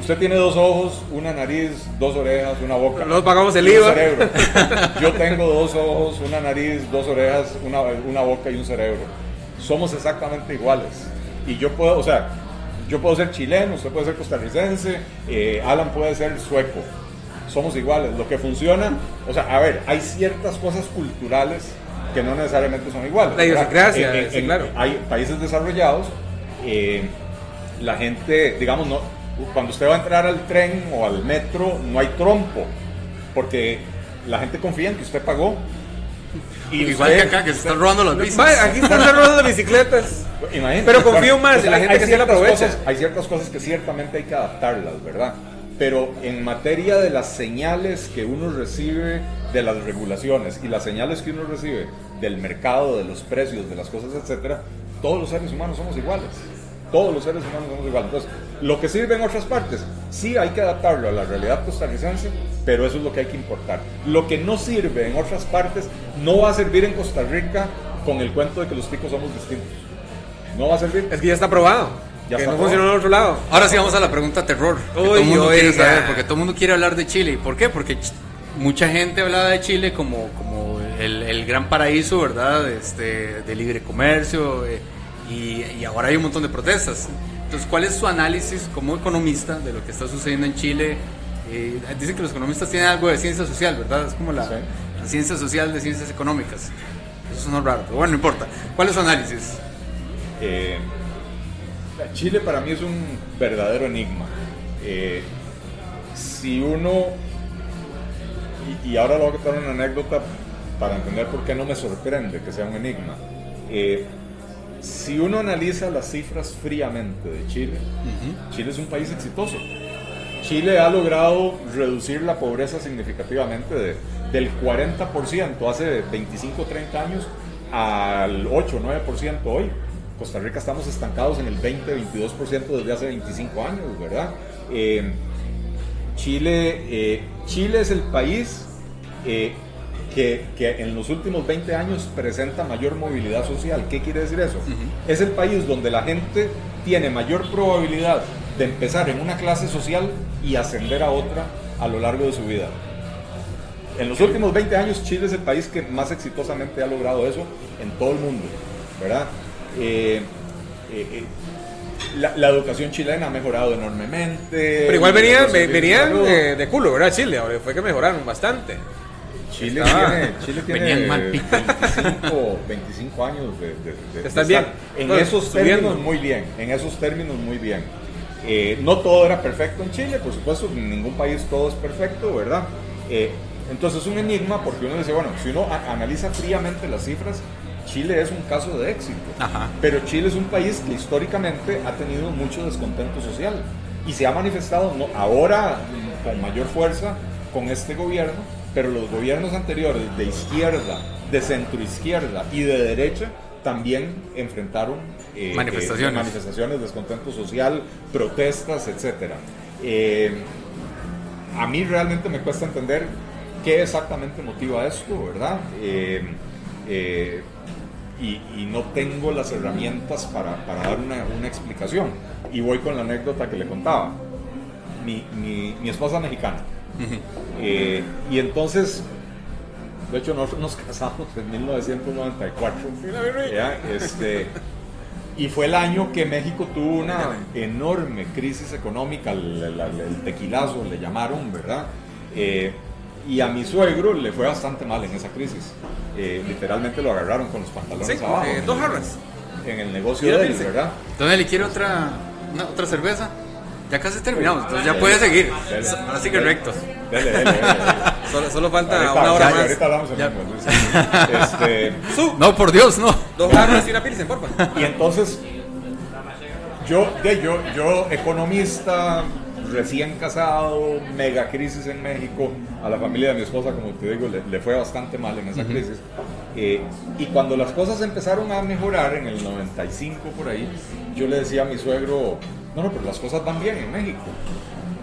Usted tiene dos ojos, una nariz, dos orejas, una boca. Los pagamos el IVA. Yo tengo dos ojos, una nariz, dos orejas, una, una boca y un cerebro. Somos exactamente iguales. Y yo puedo, o sea, yo puedo ser chileno, usted puede ser costarricense, eh, Alan puede ser sueco. Somos iguales. Lo que funciona, o sea, a ver, hay ciertas cosas culturales que no necesariamente son iguales. La idiosincrasia, En- en- sí, claro. Hay países desarrollados, eh, la gente, digamos, no, cuando usted va a entrar al tren o al metro, no hay trompo, porque la gente confía en que usted pagó. Y Igual usted- que acá, que se están robando las bicis. Vaya, aquí están cerrando las bicicletas. Imagínate, Pero confío más en la hay- gente hay que sí la ciertas aprovecha. cosas- hay ciertas cosas que ciertamente hay que adaptarlas, ¿verdad? Pero en materia de las señales que uno recibe de las regulaciones y las señales que uno recibe del mercado, de los precios, de las cosas, etcétera, todos los seres humanos somos iguales. Todos los seres humanos somos iguales. Entonces, lo que sirve en otras partes, sí hay que adaptarlo a la realidad costarricense, pero eso es lo que hay que importar. Lo que no sirve en otras partes no va a servir en Costa Rica con el cuento de que los picos somos distintos. No va a servir. Es que ya está probado. Ya que está no funcionó en otro lado. Ahora sí vamos a la pregunta terror. que Uy, todo el mundo quiere saber, porque todo el mundo quiere hablar de Chile. ¿Y por qué? Porque ch- mucha gente hablaba de Chile como, como el, el gran paraíso, ¿verdad? Este, de libre comercio, eh, y, y ahora hay un montón de protestas. Entonces, ¿cuál es su análisis como economista de lo que está sucediendo en Chile? Eh, dicen que los economistas tienen algo de ciencia social, ¿verdad? Es como la, Sí. la ciencia social de ciencias económicas. Eso suena raro, pero bueno, no importa. ¿Cuál es su análisis? Eh, Chile para mí es un verdadero enigma. Eh, si uno, y, y ahora le voy a contar una anécdota para entender por qué no me sorprende que sea un enigma. Eh, si uno analiza las cifras fríamente de Chile, Chile es un país exitoso. Chile ha logrado reducir la pobreza significativamente de- del 40% hace 25 o 30 años al 8 o 9% hoy. Costa Rica estamos estancados en el 20-22% desde hace 25 años, ¿verdad? Eh, Chile, eh, Chile es el país eh, que, que en los últimos 20 años presenta mayor movilidad social. ¿Qué quiere decir eso? Es el país donde la gente tiene mayor probabilidad de empezar en una clase social y ascender a otra a lo largo de su vida. En los últimos 20 años Chile es el país que más exitosamente ha logrado eso en todo el mundo, ¿verdad? Eh, eh, eh, la, la educación chilena ha mejorado enormemente. Pero igual venían, venían de, de culo, ¿verdad? Chile, ahora fue que mejoraron bastante. Chile Ah. tiene, Chile tiene Venían mal. 25, 25 años de, de- de- estar bien. En esos subiendo. términos muy bien, en esos términos muy bien. Eh, no todo era perfecto en Chile, por supuesto, en ningún país todo es perfecto, ¿verdad? Eh, entonces es un enigma porque uno dice, bueno, si uno a- analiza fríamente las cifras, Chile es un caso de éxito. Ajá. Pero Chile es un país que históricamente ha tenido mucho descontento social y se ha manifestado no, ahora con mayor fuerza con este gobierno, pero los gobiernos anteriores de izquierda, de centroizquierda y de derecha también enfrentaron eh, Manifestaciones. eh, manifestaciones, descontento social, protestas, etc. a mí realmente me cuesta entender qué exactamente motiva esto, ¿verdad? Eh, eh, y, y no tengo las herramientas para, para dar una, una explicación. Y voy con la anécdota que le contaba. Mi, mi, mi esposa Eh, y entonces, de hecho, nosotros nos casamos en 1994. ¿ya? Este, y fue el año que México tuvo una enorme crisis económica, el, el- el tequilazo le llamaron, ¿verdad? Eh, y a mi suegro le fue bastante mal en esa crisis. Eh, literalmente lo agarraron con los pantalones Sí, abajo. eh, dos jarras. En el negocio de él. ¿verdad? Entonces le quiero otra, una- otra cerveza. Ya casi terminamos, entonces ya puede seguir. Dele. Ahora sí que rectos. Dele, dele, dele, dele. Solo, solo falta Ahorita, una hora ya, más. ahorita hablamos en Luis. Este, No, por Dios, no. dos jarras y una pilsen, porfa. Y entonces, yo, de, yo, yo, economista, recién casado, mega crisis en México, a la familia de mi esposa, como te digo, le, le fue bastante mal en esa crisis. Eh, y cuando las cosas empezaron a mejorar en el 95 por ahí, yo le decía a mi suegro, no, no, pero las cosas van bien en México.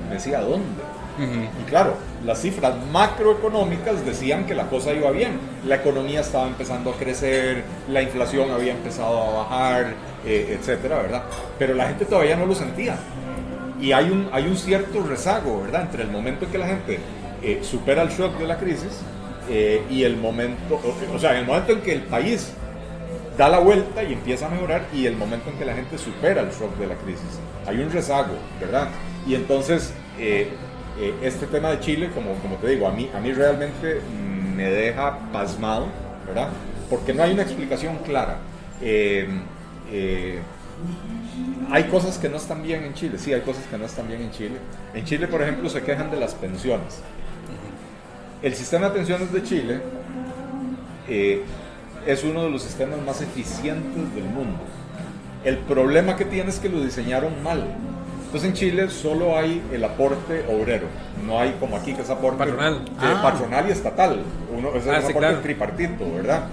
Me decía, ¿dónde? Y claro, las cifras macroeconómicas decían que la cosa iba bien. La economía estaba empezando a crecer, la inflación había empezado a bajar, eh, etcétera, ¿verdad? Pero la gente todavía no lo sentía. Y hay un, hay un cierto rezago, ¿verdad? Entre el momento en que la gente eh, supera el shock de la crisis eh, y el momento, o, o sea, el momento en que el país da la vuelta y empieza a mejorar y el momento en que la gente supera el shock de la crisis. Hay un rezago, ¿verdad? Y entonces, eh, eh, este tema de Chile, como, como te digo, a mí, a mí realmente me deja pasmado, ¿verdad? Porque no hay una explicación clara. Eh, eh, hay cosas que no están bien en Chile, sí, hay cosas que no están bien en Chile. En Chile, por ejemplo, se quejan de las pensiones. El sistema de pensiones de Chile eh, es uno de los sistemas más eficientes del mundo. El problema que tiene es que lo diseñaron mal. Entonces en Chile solo hay el aporte obrero, no hay como aquí que es aporte Patronal. eh, Ah. patronal y estatal. Uno, ese Ah, es un sí, aporte claro. tripartito, ¿verdad?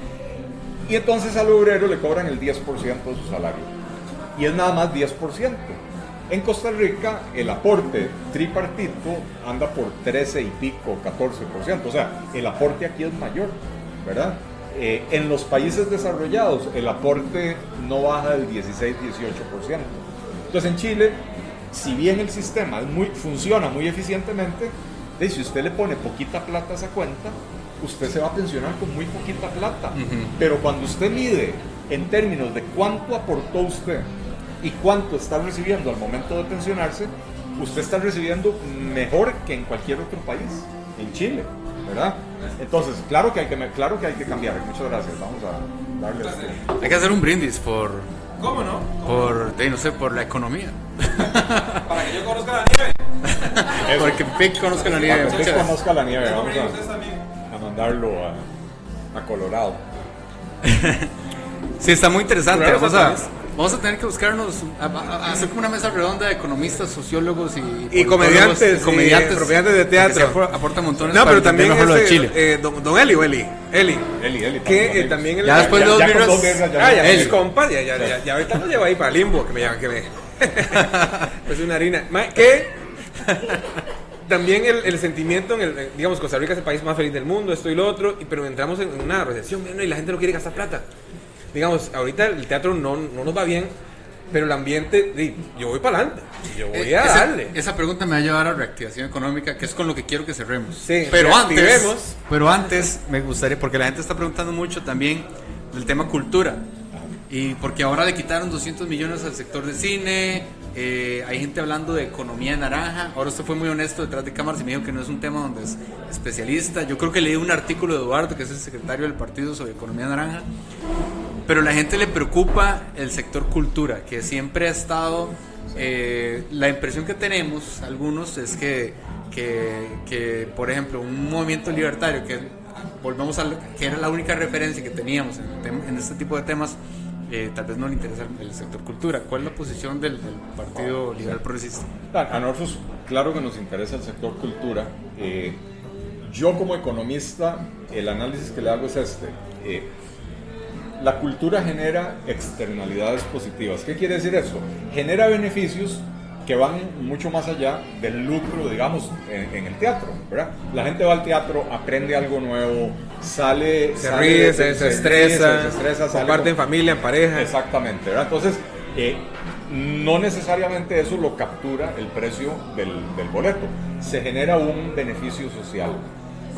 Y entonces al obrero le cobran el 10% de su salario. Y es nada más 10%. En Costa Rica el aporte tripartito anda por 13 y pico, 14%. O sea, el aporte aquí es mayor, ¿verdad? Eh, en los países desarrollados el aporte no baja del 16-18%. Entonces en Chile, si bien el sistema es muy, funciona muy eficientemente, de si usted le pone poquita plata a esa cuenta, usted se va a pensionar con muy poquita plata. Pero cuando usted mide en términos de cuánto aportó usted y cuánto está recibiendo al momento de pensionarse, usted está recibiendo mejor que en cualquier otro país, en Chile, ¿verdad? Entonces, claro que hay que, claro que, hay que cambiar. Muchas gracias. Vamos a darle este- Hay que hacer un brindis por, ¿Cómo no? por, de, no sé, por la economía. Para que yo conozca la nieve. Porque Pic conozca la nieve. Para que gracias. conozca la nieve, vamos a, mandarlo a, a Colorado. Sí, está muy interesante. Vamos a. vamos a tener que buscarnos, a, a- a hacer como una mesa redonda de economistas, sociólogos y, Y comediantes, y comediantes de teatro. que se apor- aportan montones No, pero también lo de este, Chile. eh, don, don Eli o Eli. Eli. Eli, Eli. Que eh, también el- Ya después de dos birras- dos birras ya Ah, ya Eli. mis compas, ya, ya, ya, ya ahorita lo llevo ahí para limbo, que me llama, que me. pues una harina. Que también el, el sentimiento, en el, digamos, Costa Rica es el país más feliz del mundo, esto y lo otro, y, pero entramos en una recesión y la gente no quiere gastar plata. Digamos, ahorita el teatro no, no nos va bien, pero el ambiente, yo voy para adelante, yo voy Eh, a esa, darle. esa pregunta me va a llevar a reactivación económica, que es con lo que quiero que cerremos. Sí, pero antes, pero antes me gustaría, porque la gente está preguntando mucho también del tema cultura. Y porque ahora le quitaron 200 millones al sector de cine, eh, hay gente hablando de economía naranja. Ahora usted fue muy honesto detrás de cámaras y me dijo que no es un tema donde es especialista. Yo creo que leí un artículo de Eduardo, que es el secretario del partido sobre economía naranja. Pero la gente le preocupa el sector cultura, que siempre ha estado... eh, la impresión que tenemos algunos es que, que, que, por ejemplo, un movimiento libertario, que volvemos a que era la única referencia que teníamos en, en este tipo de temas, eh, tal vez no le interesa el, sector cultura. ¿Cuál es la posición del, del Partido Liberal Progresista? A nosotros, claro que nos interesa el sector cultura. Eh, yo como economista, el análisis que le hago es este. La cultura genera externalidades positivas. ¿Qué quiere decir eso? Genera beneficios que van mucho más allá del lucro, digamos, en, en el teatro, ¿verdad? La gente va al teatro, aprende algo nuevo, sale... Se sale ríe, se, se estresa, se estresa, sale comparte en familia, en pareja. Exactamente, ¿verdad? Entonces, eh, no necesariamente eso lo captura el precio del, del boleto. Se genera un beneficio social.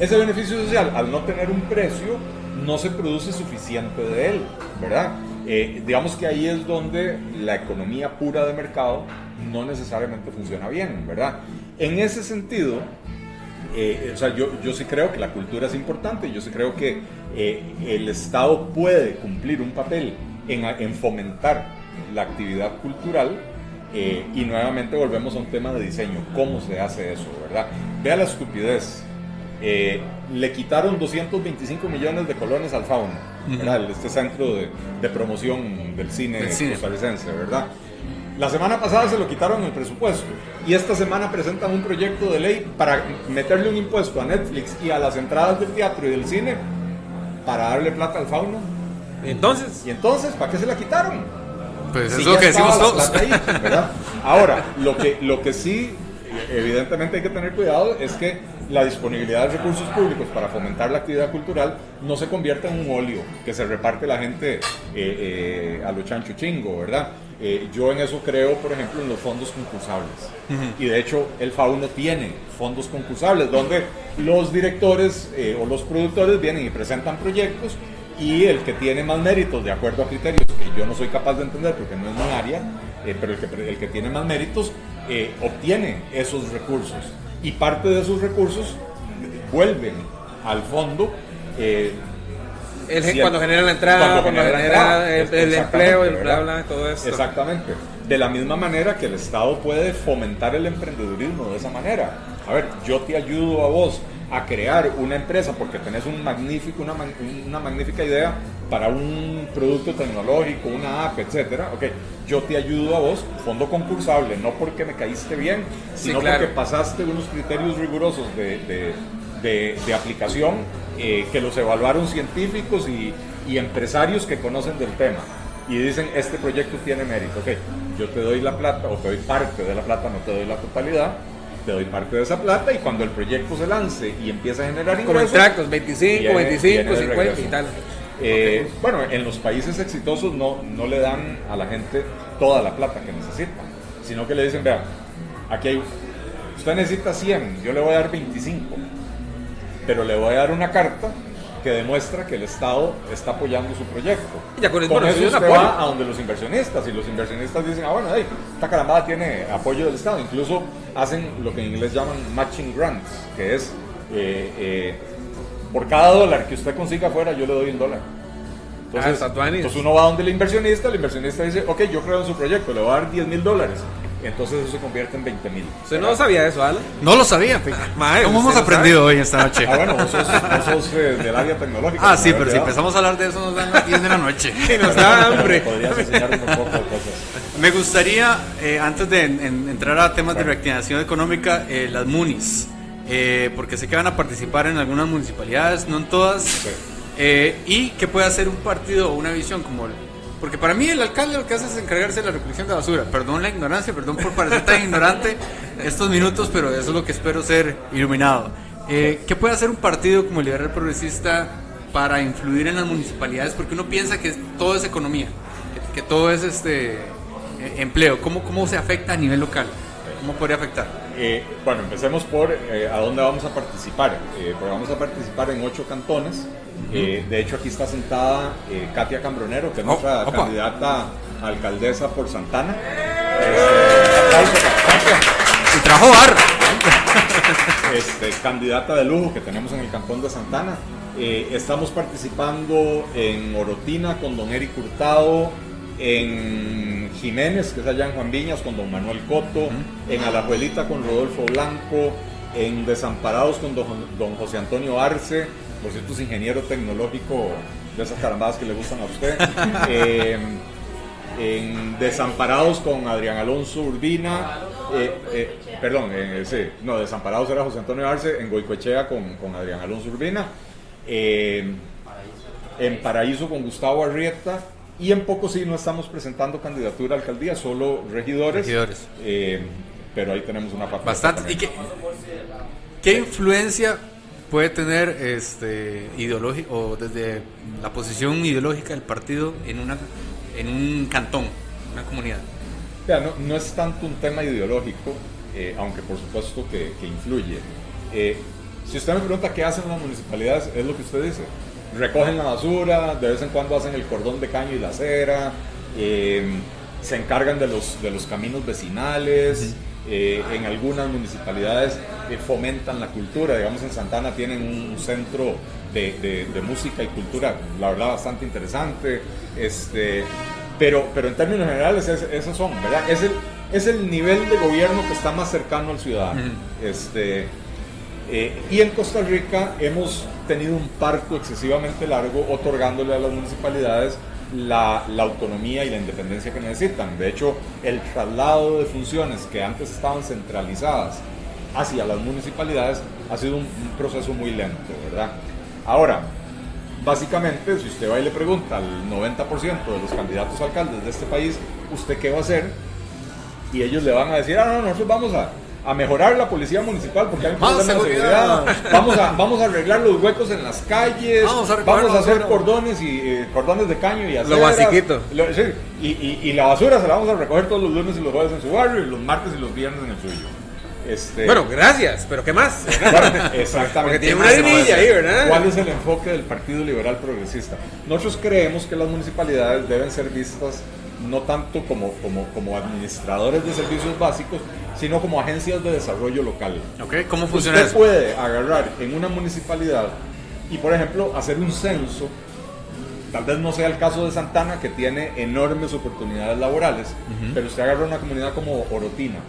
Ese beneficio social, al no tener un precio, no se produce suficiente de él, ¿verdad? Eh, digamos que ahí es donde la economía pura de mercado no necesariamente funciona bien, ¿verdad? En ese sentido, eh, o sea, yo, yo sí creo que la cultura es importante, yo sí creo que eh, el Estado puede cumplir un papel en, en fomentar la actividad cultural y nuevamente volvemos a un tema de diseño, cómo se hace eso, ¿verdad? Vea la estupidez. Eh, le quitaron 225 millones de colones al Fauno, ¿verdad? Este centro de, de promoción del cine, cine. costarricense, ¿verdad? La semana pasada se lo quitaron en el presupuesto y esta semana presentan un proyecto de ley para meterle un impuesto a Netflix y a las entradas del teatro y del cine para darle plata al fauno. Entonces, Y entonces, ¿para qué se la quitaron? Pues Si es lo que decimos todos. ahí. Ahora, lo que, lo que sí, evidentemente hay que tener cuidado es que la disponibilidad de recursos públicos para fomentar la actividad cultural no se convierta en un óleo que se reparte la gente eh, eh, a lo chancho chingo, ¿verdad? Eh, yo en eso creo, por ejemplo, en los fondos concursables. Y de hecho, el Fauno tiene fondos concursables donde los directores eh, o los productores vienen y presentan proyectos y el que tiene más méritos de acuerdo a criterios que yo no soy capaz de entender porque no es mi área, pero el que, el que tiene más méritos obtiene esos recursos y parte de esos recursos vuelven al fondo. eh, el, si el- cuando genera la entrada, cuando, genera el, empleo, el bla, bla, todo esto. Exactamente. De la misma manera que el Estado puede fomentar el emprendedurismo de esa manera. A ver, yo te ayudo a vos a crear una empresa porque tenés un magnífico, una, una magnífica idea para un producto tecnológico, una app, etcétera, ok, yo te ayudo a vos, fondo concursable, no porque me caíste bien, sino porque pasaste unos criterios rigurosos de, de, de, aplicación eh, que los evaluaron científicos y, y empresarios que conocen del tema y dicen este proyecto tiene mérito, ok, yo te doy la plata o te doy parte de la plata, no te doy la totalidad, te doy parte de esa plata y cuando el proyecto se lance y empieza a generar ingresos... Como tractos, 25, 25, 50 y tal. Eh, bueno, en los países exitosos no, no le dan a la gente toda la plata que necesita, sino que le dicen, vea, aquí hay, usted necesita 100, yo le voy a dar 25, pero le voy a dar una carta que demuestra que el Estado está apoyando su proyecto. Ya con, con eso usted va a donde los inversionistas y los inversionistas dicen, ah bueno, hey, esta carambada tiene apoyo del Estado. Incluso hacen lo que en inglés llaman matching grants, que es eh, eh, por cada dólar que usted consiga afuera yo le doy un dólar. Entonces, ah, entonces uno va donde el inversionista, el inversionista dice, ok, yo creo en su proyecto, le voy a dar 10 mil dólares entonces eso se convierte en 20 mil. ¿Usted no sabía eso, Alan? No lo sabía, ¿Cómo hemos aprendido hoy esta noche? Ah, bueno, vos sos, eh, del área tecnológica. Ah, sí, pero si empezamos a hablar de eso nos dan las 10 de la noche. y nos da hambre. Podrías enseñarnos un poco de cosas. Me gustaría, eh, antes de entrar a temas de reactivación económica, eh, las MUNIs. Porque sé que van a participar en algunas municipalidades, no en todas. y que puede hacer un partido o una visión como porque para mí el alcalde lo que hace es encargarse de la recolección de basura. Perdón la ignorancia, perdón por parecer tan ignorante estos minutos, pero eso es lo que espero ser iluminado. Eh, ¿Qué puede hacer un partido como el Liberal Progresista para influir en las municipalidades? Porque uno piensa que todo es economía, que, todo es este eh, empleo. ¿Cómo, ¿Cómo se afecta a nivel local? ¿Cómo podría afectar? Eh, bueno, empecemos por a dónde vamos a participar. pues vamos a participar en ocho cantones. Eh, de hecho, aquí está sentada eh, Katia Cambronero, que es nuestra candidata a alcaldesa por Santana. y trajo bar. Este, candidata de lujo que tenemos en el cantón de Santana. Eh, estamos participando en Orotina con don Eric Hurtado, en Jiménez, que es allá en Juan Viñas, con don Manuel Coto, en Alajuelita con Rodolfo Blanco, en Desamparados con don José Antonio Arce por cierto es ingeniero tecnológico de esas carambadas que le gustan a usted. Eh, en Desamparados con Adrián Alonso Urbina, eh, eh, perdón, sí, no, Desamparados era José Antonio Arce, en Goicoechea con, con Adrián Alonso Urbina, en Paraíso con Gustavo Arrieta, y en poco sí no estamos presentando candidatura a alcaldía, solo regidores. regidores. pero ahí tenemos una parte. Bastante. ¿Y qué, qué influencia puede tener este ideológico o desde la posición ideológica del partido en una en un cantón, una comunidad. no, es tanto un tema ideológico, eh, aunque por supuesto que, influye. Eh, si usted me pregunta qué hacen las municipalidades, es lo que usted dice. Recogen la basura, de vez en cuando hacen el cordón de caño y la acera, eh, se encargan de los, de los caminos vecinales. Eh, en algunas municipalidades eh, fomentan la cultura, digamos en Santana tienen un, centro de, música y cultura, la verdad bastante interesante, este, pero, pero en términos generales esos son, ¿verdad? Es el, es el nivel de gobierno que está más cercano al ciudadano. este, eh, y en Costa Rica hemos tenido un parto excesivamente largo otorgándole a las municipalidades la, autonomía y la independencia que necesitan. De hecho, el traslado de funciones que antes estaban centralizadas hacia las municipalidades ha sido un, proceso muy lento, ¿verdad? Ahora, básicamente, si usted va y le pregunta al 90% de los candidatos alcaldes de este país, ¿usted qué va a hacer? Y ellos le van a decir, ah, no, nosotros vamos a, a mejorar la policía municipal porque hay un problema de seguridad. Vamos a, vamos a arreglar los huecos en las calles. Vamos a, hacer cordones y eh, cordones de caño y Lo basiquito. y, y, y, la basura se la vamos a recoger todos los lunes y los jueves en su barrio y los martes y los viernes en el suyo. Este, bueno, gracias, pero ¿qué más? exactamente. Porque tiene una ahí, ¿verdad? ¿Cuál es el enfoque del Partido Liberal Progresista? Nosotros creemos que las municipalidades deben ser vistas no tanto como, como, como administradores de servicios básicos, sino como agencias de desarrollo local. Okay, ¿Cómo funciona Usted puede agarrar en una municipalidad y, por ejemplo, hacer un censo. Tal vez no sea el caso de Santana, que tiene enormes oportunidades laborales, pero usted agarra una comunidad como Orotina,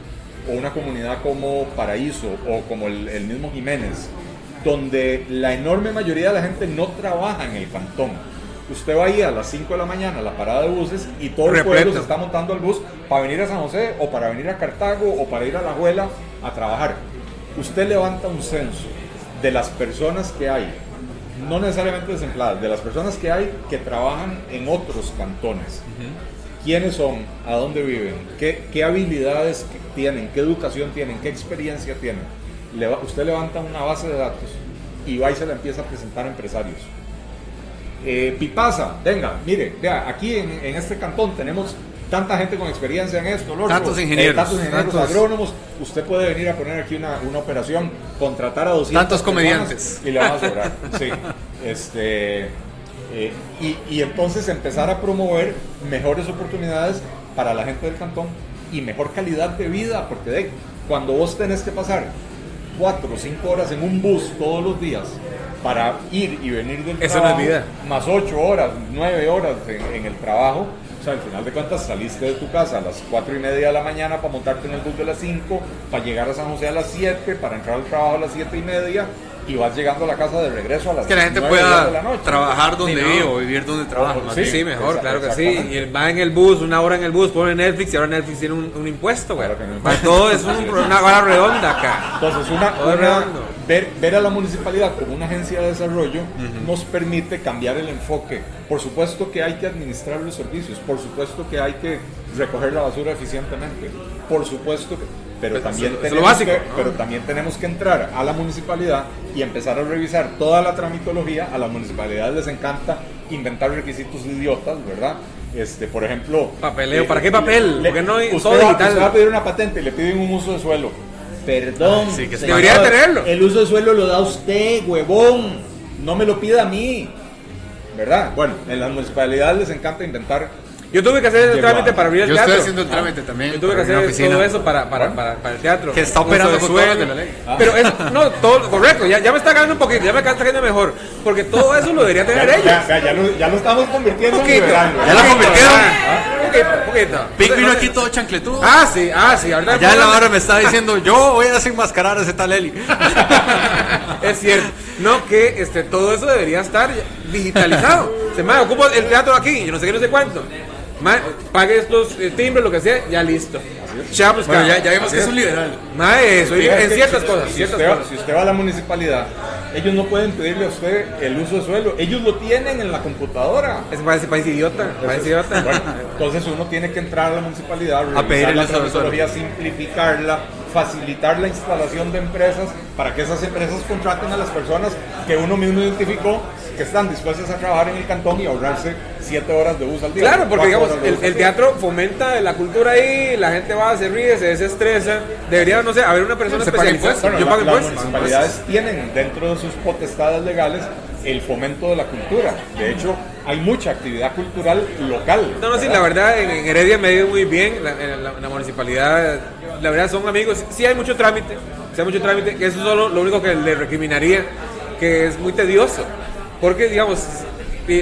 o una comunidad como Paraíso, o como el, mismo Jiménez, donde la enorme mayoría de la gente no trabaja en el cantón. Usted va ahí a las 5 de la mañana a la parada de buses y todo el pueblo se está montando al bus para venir a San José o para venir a Cartago o para ir a la abuela a trabajar. Usted levanta un censo de las personas que hay, no necesariamente desempleadas, de las personas que hay que trabajan en otros cantones. ¿Quiénes son? ¿A dónde viven? ¿Qué, qué habilidades tienen? ¿Qué educación tienen? ¿Qué experiencia tienen? usted levanta una base de datos y va y se la empieza a presentar a empresarios. Eh, Pipasa, venga, mire, vea, aquí en, este cantón tenemos tanta gente con experiencia en esto, tantos ingenieros, tantos ingenieros agrónomos, usted puede venir a poner aquí una, una operación, contratar a 200 tantos comediantes. y le va a sobrar. sí, este, eh, y, y entonces empezar a promover mejores oportunidades para la gente del cantón y mejor calidad de vida, porque de, cuando vos tenés que pasar cuatro o cinco horas en un bus todos los días para ir y venir del Eso trabajo, no es vida. más ocho horas, nueve horas en, el trabajo, o sea, al final de cuentas saliste de tu casa a las cuatro y media de la mañana para montarte en el bus de las 5, para llegar a San José a las 7, para entrar al trabajo a las siete y media, y vas llegando a la casa de regreso a las Que la gente pueda trabajar donde vive o vivir donde trabaja. Sí, sí, mejor, claro que sí. Y va en el bus, una hora en el bus, pone Netflix y ahora Netflix tiene un, impuesto, güey. todo es una hora redonda acá. Entonces, una, ver, ver, a la municipalidad como una agencia de desarrollo nos permite cambiar el enfoque. Por supuesto que hay que administrar los servicios, por supuesto que hay que recoger la basura eficientemente, por supuesto que pero, también, tenemos que, pero también tenemos que entrar a la municipalidad y empezar a revisar toda la tramitología. A las municipalidades les encanta inventar requisitos idiotas, ¿verdad? Este, por ejemplo... Papeleo, ¿para qué papel? Le, no hay usted, va, usted va a pedir una patente y le piden un uso de suelo. Perdón, sí, que debería tenerlo. El uso de suelo lo da usted, huevón. No me lo pida a mí. ¿Verdad? Bueno, en las municipalidades les encanta inventar yo tuve que hacer el trámite para abrir el yo teatro. Yo estoy haciendo el trámite también. Yo tuve que hacer todo eso para, para, para, para, el teatro. Que está operando con suelo. de la ley. Pero eso, no, todo correcto, ya, ya me está ganando un poquito, ya me está cayendo mejor. Porque todo eso lo debería tener ellos. Ya, ya, lo, ya, lo, estamos convirtiendo en liberal. Ya lo convirtieron. Un poquito, poquito. Pic vino aquí todo chancletudo. Ah, sí, ah, sí. Ahorita ya la hora me está diciendo, yo voy a desenmascarar a ese tal Eli. es cierto. No, que este, todo eso debería estar digitalizado. Se me ocupo el teatro aquí, yo no sé qué, no sé cuánto pague estos eh, timbres, lo que sea, ya listo. Ya, pues, ya, ya vimos que es un liberal. eso, en ciertas cosas. Si, usted Va, si usted va a la municipalidad, ellos no pueden pedirle a usted el uso de suelo, ellos lo tienen en la computadora. Es parece país idiota, idiota. entonces uno tiene que entrar a la municipalidad, a pedir la simplificarla, facilitar la instalación de empresas para que esas empresas contraten a las personas que uno mismo identificó que están dispuestas a trabajar en el cantón y ahorrarse siete horas de bus al día. Claro, porque digamos, el, teatro fomenta la cultura ahí, la gente va, se ríe, se desestresa. Debería, no sé, haber una persona especializada. Yo pago Las municipalidades tienen dentro de sus potestades legales el fomento de la cultura. De hecho, hay mucha actividad cultural local. No, no, sí, la verdad, en, Heredia me ha ido muy bien, la, la, municipalidad, la verdad son amigos, sí hay mucho trámite, sí hay mucho trámite, que eso es solo lo único que le recriminaría, que es muy tedioso. Porque, digamos,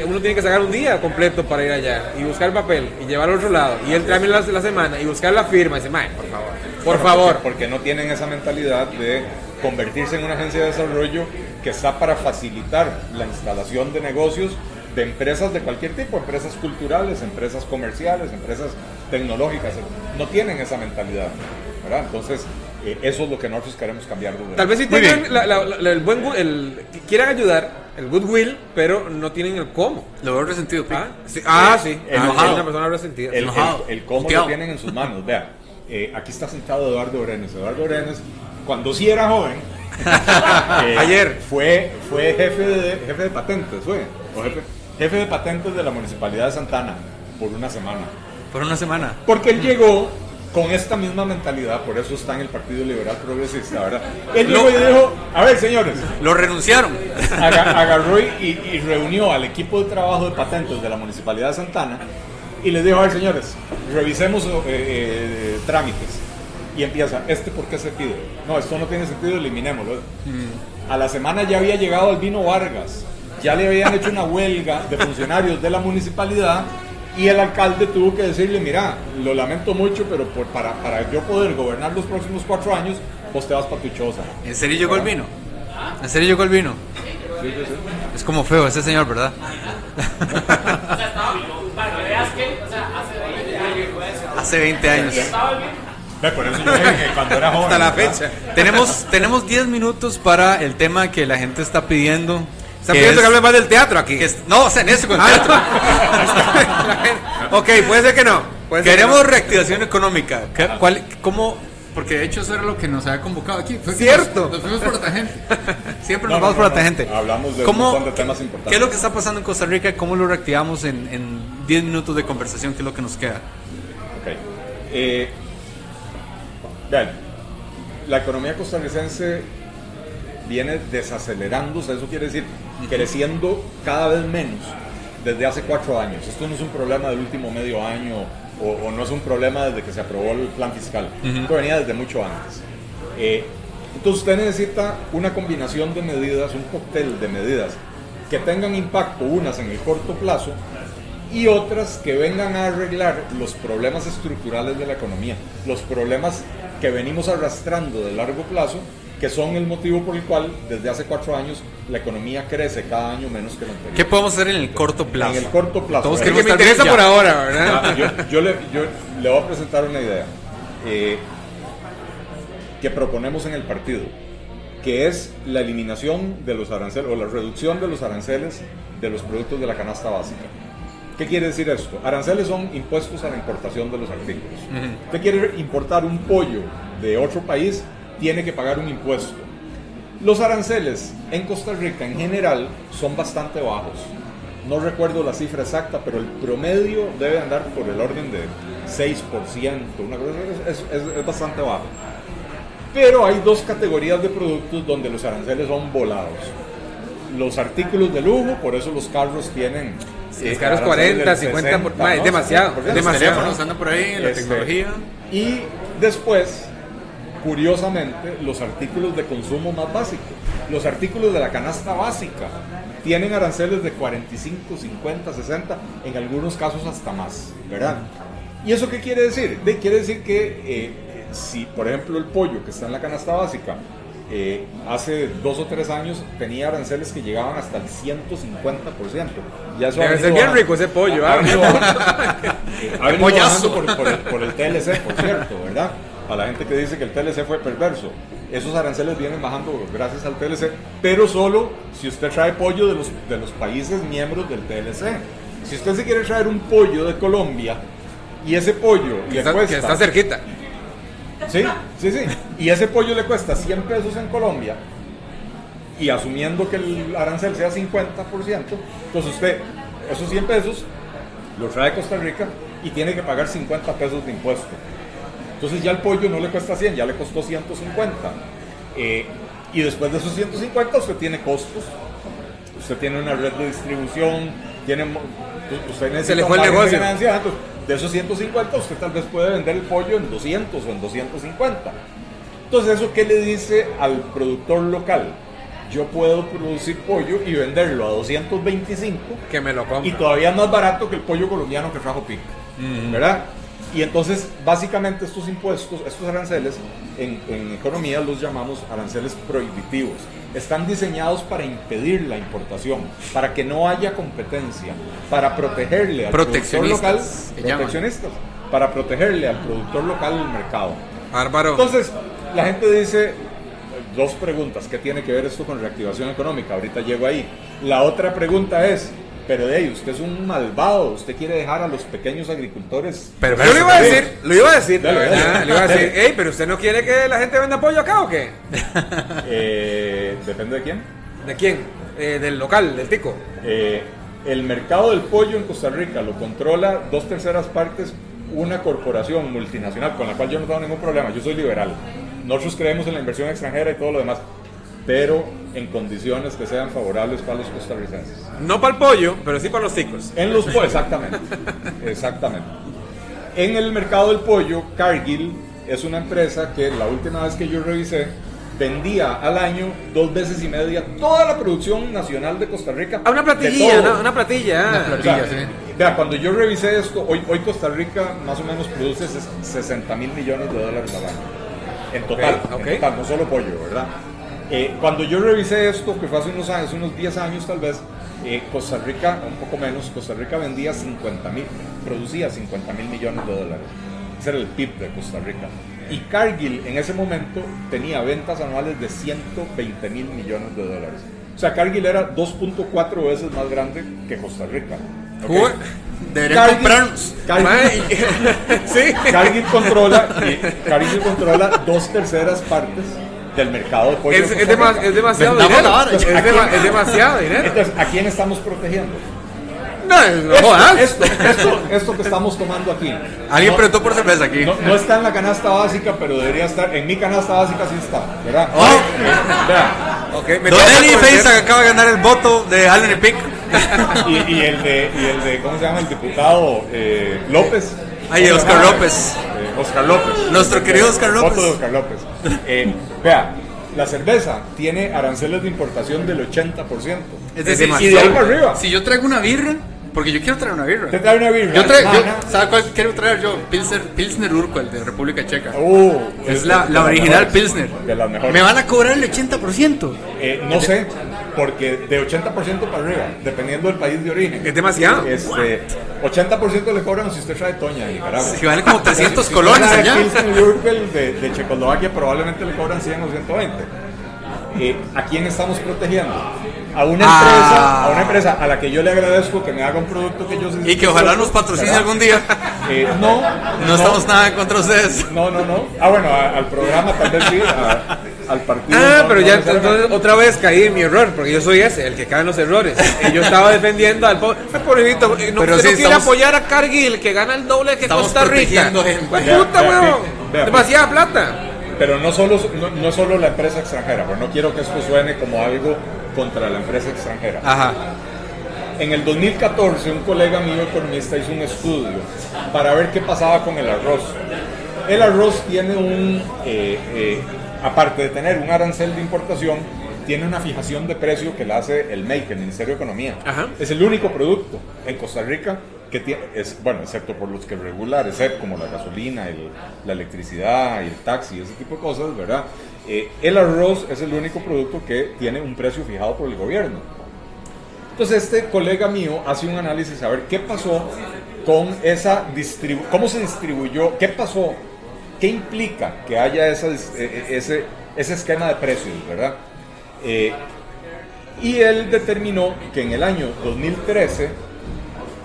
uno tiene que sacar un día completo para ir allá y buscar el papel y llevarlo al otro lado y el trámite de la semana y buscar la firma y dice, por favor, por favor. Porque, no tienen esa mentalidad de convertirse en una agencia de desarrollo que está para facilitar la instalación de negocios de empresas de cualquier tipo, empresas culturales, empresas comerciales, empresas tecnológicas. No tienen esa mentalidad. ¿verdad? Entonces, eh, eso es lo que nosotros queremos cambiar. Tal vez si tengan el buen, el, quieran ayudar, el goodwill, pero no tienen el cómo. Lo veo resentido. Ah, sí, ah, sí. El, una persona resentida. El, el, cómo lo tienen en sus manos. Vea, eh, aquí está sentado Eduardo Orenes. Eduardo Orenes, cuando sí era joven, eh, ayer fue, fue jefe, de, jefe de patentes, fue, jefe, jefe de patentes de la Municipalidad de Santana por una semana. Por una semana. Porque él llegó con esta misma mentalidad, por eso está en el Partido Liberal Progresista, ¿verdad? Él llegó y dijo, a ver señores. Lo renunciaron. agarró y, reunió al equipo de trabajo de patentes de la Municipalidad de Santana y les dijo, a ver señores, revisemos eh, eh, trámites. Y empieza, ¿este por qué se pide? No, esto no tiene sentido, eliminémoslo. Mm. A la semana ya había llegado Albino Vargas, ya le habían hecho una huelga de funcionarios de la municipalidad y el alcalde tuvo que decirle, mira, lo lamento mucho, pero por, para, para yo poder gobernar los próximos cuatro años, vos te vas para tu choza. ¿En serio llegó el vino? ¿En serio llegó el vino? Es como feo ese señor, ¿verdad? Hace 20 años. Por eso yo dije que cuando era joven. Hasta la ¿verdad? fecha. Tenemos, tenemos 10 minutos para el tema que la gente está pidiendo. Está pidiendo es- que hable más del teatro aquí. que es- no, o sea, en eso con el Ah, teatro. ok, puede ser que no. puede ser que Queremos no. reactivación económica. ¿Qué- ¿Cuál, ¿Cómo? Porque de hecho eso era lo que nos había convocado aquí. Fue Cierto. Nos, nos fuimos por la tangente. Siempre No, nos no, vamos por la no. tangente. Hablamos de un ¿Cómo- montón de temas importantes. ¿Qué es lo que está pasando en Costa Rica? ¿Cómo lo reactivamos en, en 10 minutos de conversación? ¿Qué es lo que nos queda? Ok. Eh, vean, la economía costarricense viene desacelerándose, eso quiere decir creciendo cada vez menos desde hace cuatro años. Esto no es un problema del último medio año o, o no es un problema desde que se aprobó el plan fiscal. Esto venía desde mucho antes. Eh, entonces usted necesita una combinación de medidas, un cóctel de medidas que tengan impacto, unas en el corto plazo y otras que vengan a arreglar los problemas estructurales de la economía, los problemas que venimos arrastrando de largo plazo, que son el motivo por el cual desde hace cuatro años la economía crece cada año menos que el anterior. ¿Qué podemos hacer en el corto plazo? En el corto plazo. Todos que me interesa por ahora, ¿verdad? Ah, yo, yo le, yo le voy a presentar una idea eh, que proponemos en el partido, que es la eliminación de los aranceles o la reducción de los aranceles de los productos de la canasta básica. ¿Qué quiere decir esto? Aranceles son impuestos a la importación de los artículos. Usted quiere importar un pollo de otro país, tiene que pagar un impuesto. Los aranceles en Costa Rica en general son bastante bajos. No recuerdo la cifra exacta, pero el promedio debe andar por el orden de 6%, una cosa, es, es- es- es bastante bajo. Pero hay dos categorías de productos donde los aranceles son volados. Los artículos de lujo, por eso los carros tienen... Sí, los aranceles 40, del 50 por- 60, ma, es ¿no? demasiado, 60%. Los demasiado. teléfonos andan por ahí, la Este, tecnología. Y después, curiosamente, los artículos de consumo más básicos. Los artículos de la canasta básica tienen aranceles de 45, 50, 60, en algunos casos hasta más, ¿verdad? ¿Y eso qué quiere decir? De- quiere decir que eh, si, por ejemplo, el pollo que está en la canasta básica eh, hace dos o tres años tenía aranceles que llegaban hasta el 150%. Ya eso ha Debe ser bien bajando. rico ese pollo, Ha ah. venido ha venido por, por el, por el TLC, por cierto, ¿verdad? A la gente que dice que el TLC fue perverso. Esos aranceles vienen bajando gracias al TLC, pero solo si usted trae pollo de los, de los países miembros del TLC. Si usted se quiere traer un pollo de Colombia y ese pollo Que le está, cuesta... que está cerquita. Sí, sí, sí. Y ese pollo le cuesta 100 pesos en Colombia. Y asumiendo que el arancel sea 50%, entonces usted esos 100 pesos los trae a Costa Rica y tiene que pagar 50 pesos de impuesto. Entonces ya el pollo no le cuesta 100, ya le costó 150. Eh, y después de esos 150 usted tiene costos. Usted tiene una red de distribución, tiene, usted necesita le fue el negocio. entonces, de esos 150 usted tal vez puede vender el pollo en 200 o en 250. Entonces, ¿eso qué le dice al productor local? Yo puedo producir pollo y venderlo a 225 Que me lo y todavía es más barato que el pollo colombiano que trajo Pic, ¿verdad? Y entonces, básicamente estos impuestos, estos aranceles, en, en economía los llamamos aranceles prohibitivos. Están diseñados para impedir la importación, para que no haya competencia, para protegerle al productor Proteccionistas, local, llaman. para protegerle al productor local el mercado. Bárbaro. Entonces, la gente dice, dos preguntas, ¿qué tiene que ver esto con reactivación económica? Ahorita llego ahí. La otra pregunta es, pero de ahí, usted es un malvado, usted quiere dejar a los pequeños agricultores... Pero- Yo lo iba a decir, lo iba a decir. Dale, dale. Ah, le iba a decir, hey, pero usted no quiere que la gente venda pollo acá o qué? Eh, depende de quién. ¿De quién? Eh, del local, del tico. Eh, el mercado del pollo en Costa Rica lo controla dos terceras partes una corporación multinacional con la cual yo no tengo ningún problema, yo soy liberal. Nosotros creemos en la inversión extranjera y todo lo demás, pero en condiciones que sean favorables para los costarricenses. No para el pollo, pero sí para los ticos. En los pollos, exactamente. Exactamente. En el mercado del pollo, Cargill es una empresa que la última vez que yo revisé vendía al año dos veces y media toda la producción nacional de Costa Rica. Ah, una platilla. ¿no? una platilla. ah. Una O sea, platilla, sí. Vea, cuando yo revisé esto, hoy, hoy Costa Rica más o menos produce ses- 60 mil millones de dólares al año. En total, Ok, ok. en total, no solo pollo, ¿verdad? Eh, cuando yo revisé esto, que fue hace unos años, unos 10 años tal vez, eh, Costa Rica, un poco menos, Costa Rica vendía 50 mil, producía 50 mil millones de dólares. Ese era el PIB de Costa Rica. Y Cargill en ese momento tenía ventas anuales de 120 mil millones de dólares. O sea, Cargill era 2.4 veces más grande que Costa Rica. ¿ok? Uy, Deberían comprarnos. Cargill, sí. Cargill controla, eh, Cargill controla dos terceras partes del mercado de pollo. Es, es, es demasiado dinero. vara, Es, es demasiado dinero. Entonces, ¿a quién estamos protegiendo? No, no Esto, jodas. esto, esto, esto que estamos tomando aquí. Alguien no, preguntó por cerveza aquí. no, no está en la canasta básica, pero debería estar. En mi canasta básica sí está, ¿verdad? Oh. Eh, vea, Ok, me Don Eli conocer- Feiza acaba de ganar el voto de Allen y Pick. y, y el de, y el de, ¿cómo se llama? El diputado eh, López. Ay, ¿Cómo se Oscar llama? López. Oscar López. Nuestro querido Oscar López. de Oscar López. Eh, vea, la cerveza tiene aranceles de importación del 80%. Es decir, demasiado. si, Y de ahí para arriba. si yo traigo una birra, porque yo quiero traer una birra. Te trae una birra. Yo traigo, yo, Mana. ¿sabe cuál quiero traer yo? Pilsner, Pilsner Urquell de República Checa. Uh, es la, la original mejores, Pilsner. De las mejores. Me van a cobrar el 80%. Eh, no sé, porque de 80% para arriba, dependiendo del país de origen. Es demasiado. Este, 80% le cobran si usted trae Toña de Nicaragua. Si vale como 300 Si colones allá. De, de Checoslovaquia probablemente le cobran 100 o 120. Eh, ¿A quién estamos protegiendo? A una Ah. empresa, a una empresa a la que yo le agradezco que me haga un producto que yo Y que ojalá nos patrocine ¿verdad? algún día. Eh, no, No estamos nada contra de ustedes. No, no, no. Ah, bueno, a- al programa tal vez sí, a- al partido. Ah, pero ya entonces otra vez caí en mi error, porque yo soy ese, el que cae en los errores. Yo estaba defendiendo al pobre, pobrecito, no, Pero usted sí, no quiere estamos- apoyar a Cargill, que gana el doble que Estamos Costa Rica. Pues puta, weón. Demasiada plata. Pero no solo, no, no solo la empresa extranjera, pero no quiero que esto suene como algo contra la empresa extranjera. Ajá. En el 2014, un colega mío economista hizo un estudio para ver qué pasaba con el arroz. El arroz tiene un, eh, eh, aparte de tener un arancel de importación, tiene una fijación de precio que la hace el MEIC, el Ministerio de Economía. Ajá. Es el único producto en Costa Rica que tiene, es, bueno, excepto por los que regula ESEP, como la gasolina, el- la electricidad y el taxi, ese tipo de cosas, ¿verdad? Eh, el arroz es el único producto que tiene un precio fijado por el gobierno. Entonces este colega mío hace un análisis a ver qué pasó con esa distribución, cómo se distribuyó, qué pasó, qué implica que haya eh, eh, ese, ese esquema de precios, ¿verdad? Eh, y él determinó que en el año 2013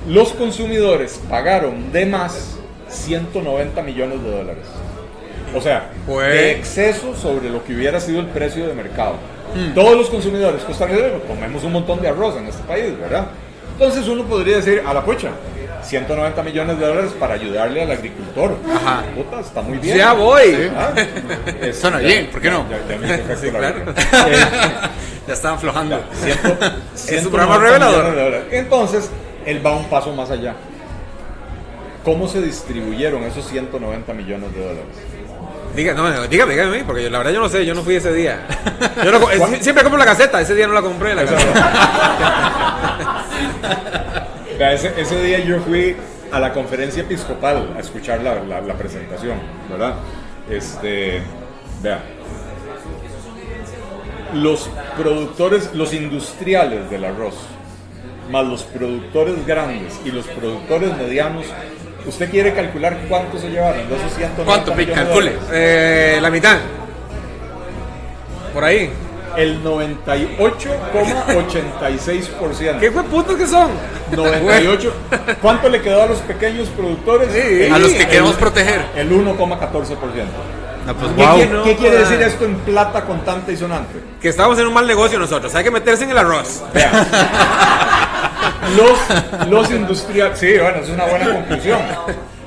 los consumidores pagaron de más 190 millones de dólares. O sea, Pues- de exceso sobre lo que hubiera sido el precio de mercado. Todos los consumidores costarricenses comemos un montón de arroz en este país, ¿verdad? Entonces uno podría decir, a la pucha, 190 millones de dólares para ayudarle al agricultor. Ajá. Puta, está muy bien. Ya voy. Ah, es- Suena ya- bien, ¿por qué no? Ya, ya claro. Eh, están aflojando. Ciento- Es un programa 190 revelador. de. Entonces, él va un paso más allá. ¿Cómo se distribuyeron esos 190 millones de dólares? Diga, no, dígame, dígame, porque yo, la verdad yo no sé, yo no fui ese día. Yo no co- siempre compro la caseta, ese día no la compré. La caseta. Vea, ese, ese día yo fui a la conferencia episcopal a escuchar la, la- la presentación, ¿verdad? Este, vea, los productores, los industriales del arroz, más los productores grandes y los productores medianos, ¿usted quiere calcular cuánto se llevaron de esos 190 ¿Cuánto, Calcule. Eh, la mitad. Por ahí. El 98,86%. ¿Qué fue putos que son? 98. ¿Cuánto le quedó a los pequeños productores? Sí. El- A los que el- queremos proteger. El 1,14%. No, pues ¿Qué, wow. quiere, no, qué quiere decir esto en plata contante y sonante? Que estamos en un mal negocio nosotros, hay que meterse en el arroz. Vea. Los, los industriales. Sí, bueno, es una buena conclusión.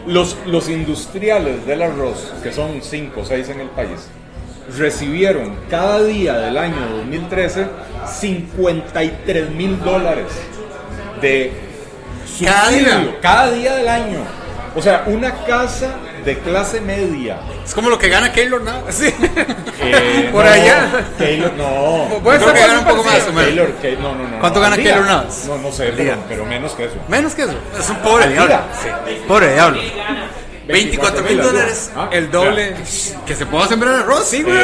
Los, los industriales del arroz, que son 5 o 6 en el país, recibieron cada día del año 2013 53 mil dólares de Cada día. cada día del año. O sea, una casa de clase media. Es como lo que gana Keylor Navas. Sí. eh, Por no, allá. Taylor, no. Creo que gana un poco más, no, no, no. ¿Cuánto no, gana día. Keylor Navas? No, no sé, pero, menos que eso. Menos que eso. Es un pobre diablo. Pobre diablo. 24 mil dólares. Ah, El doble. Que se pueda sembrar arroz. Sí, güey.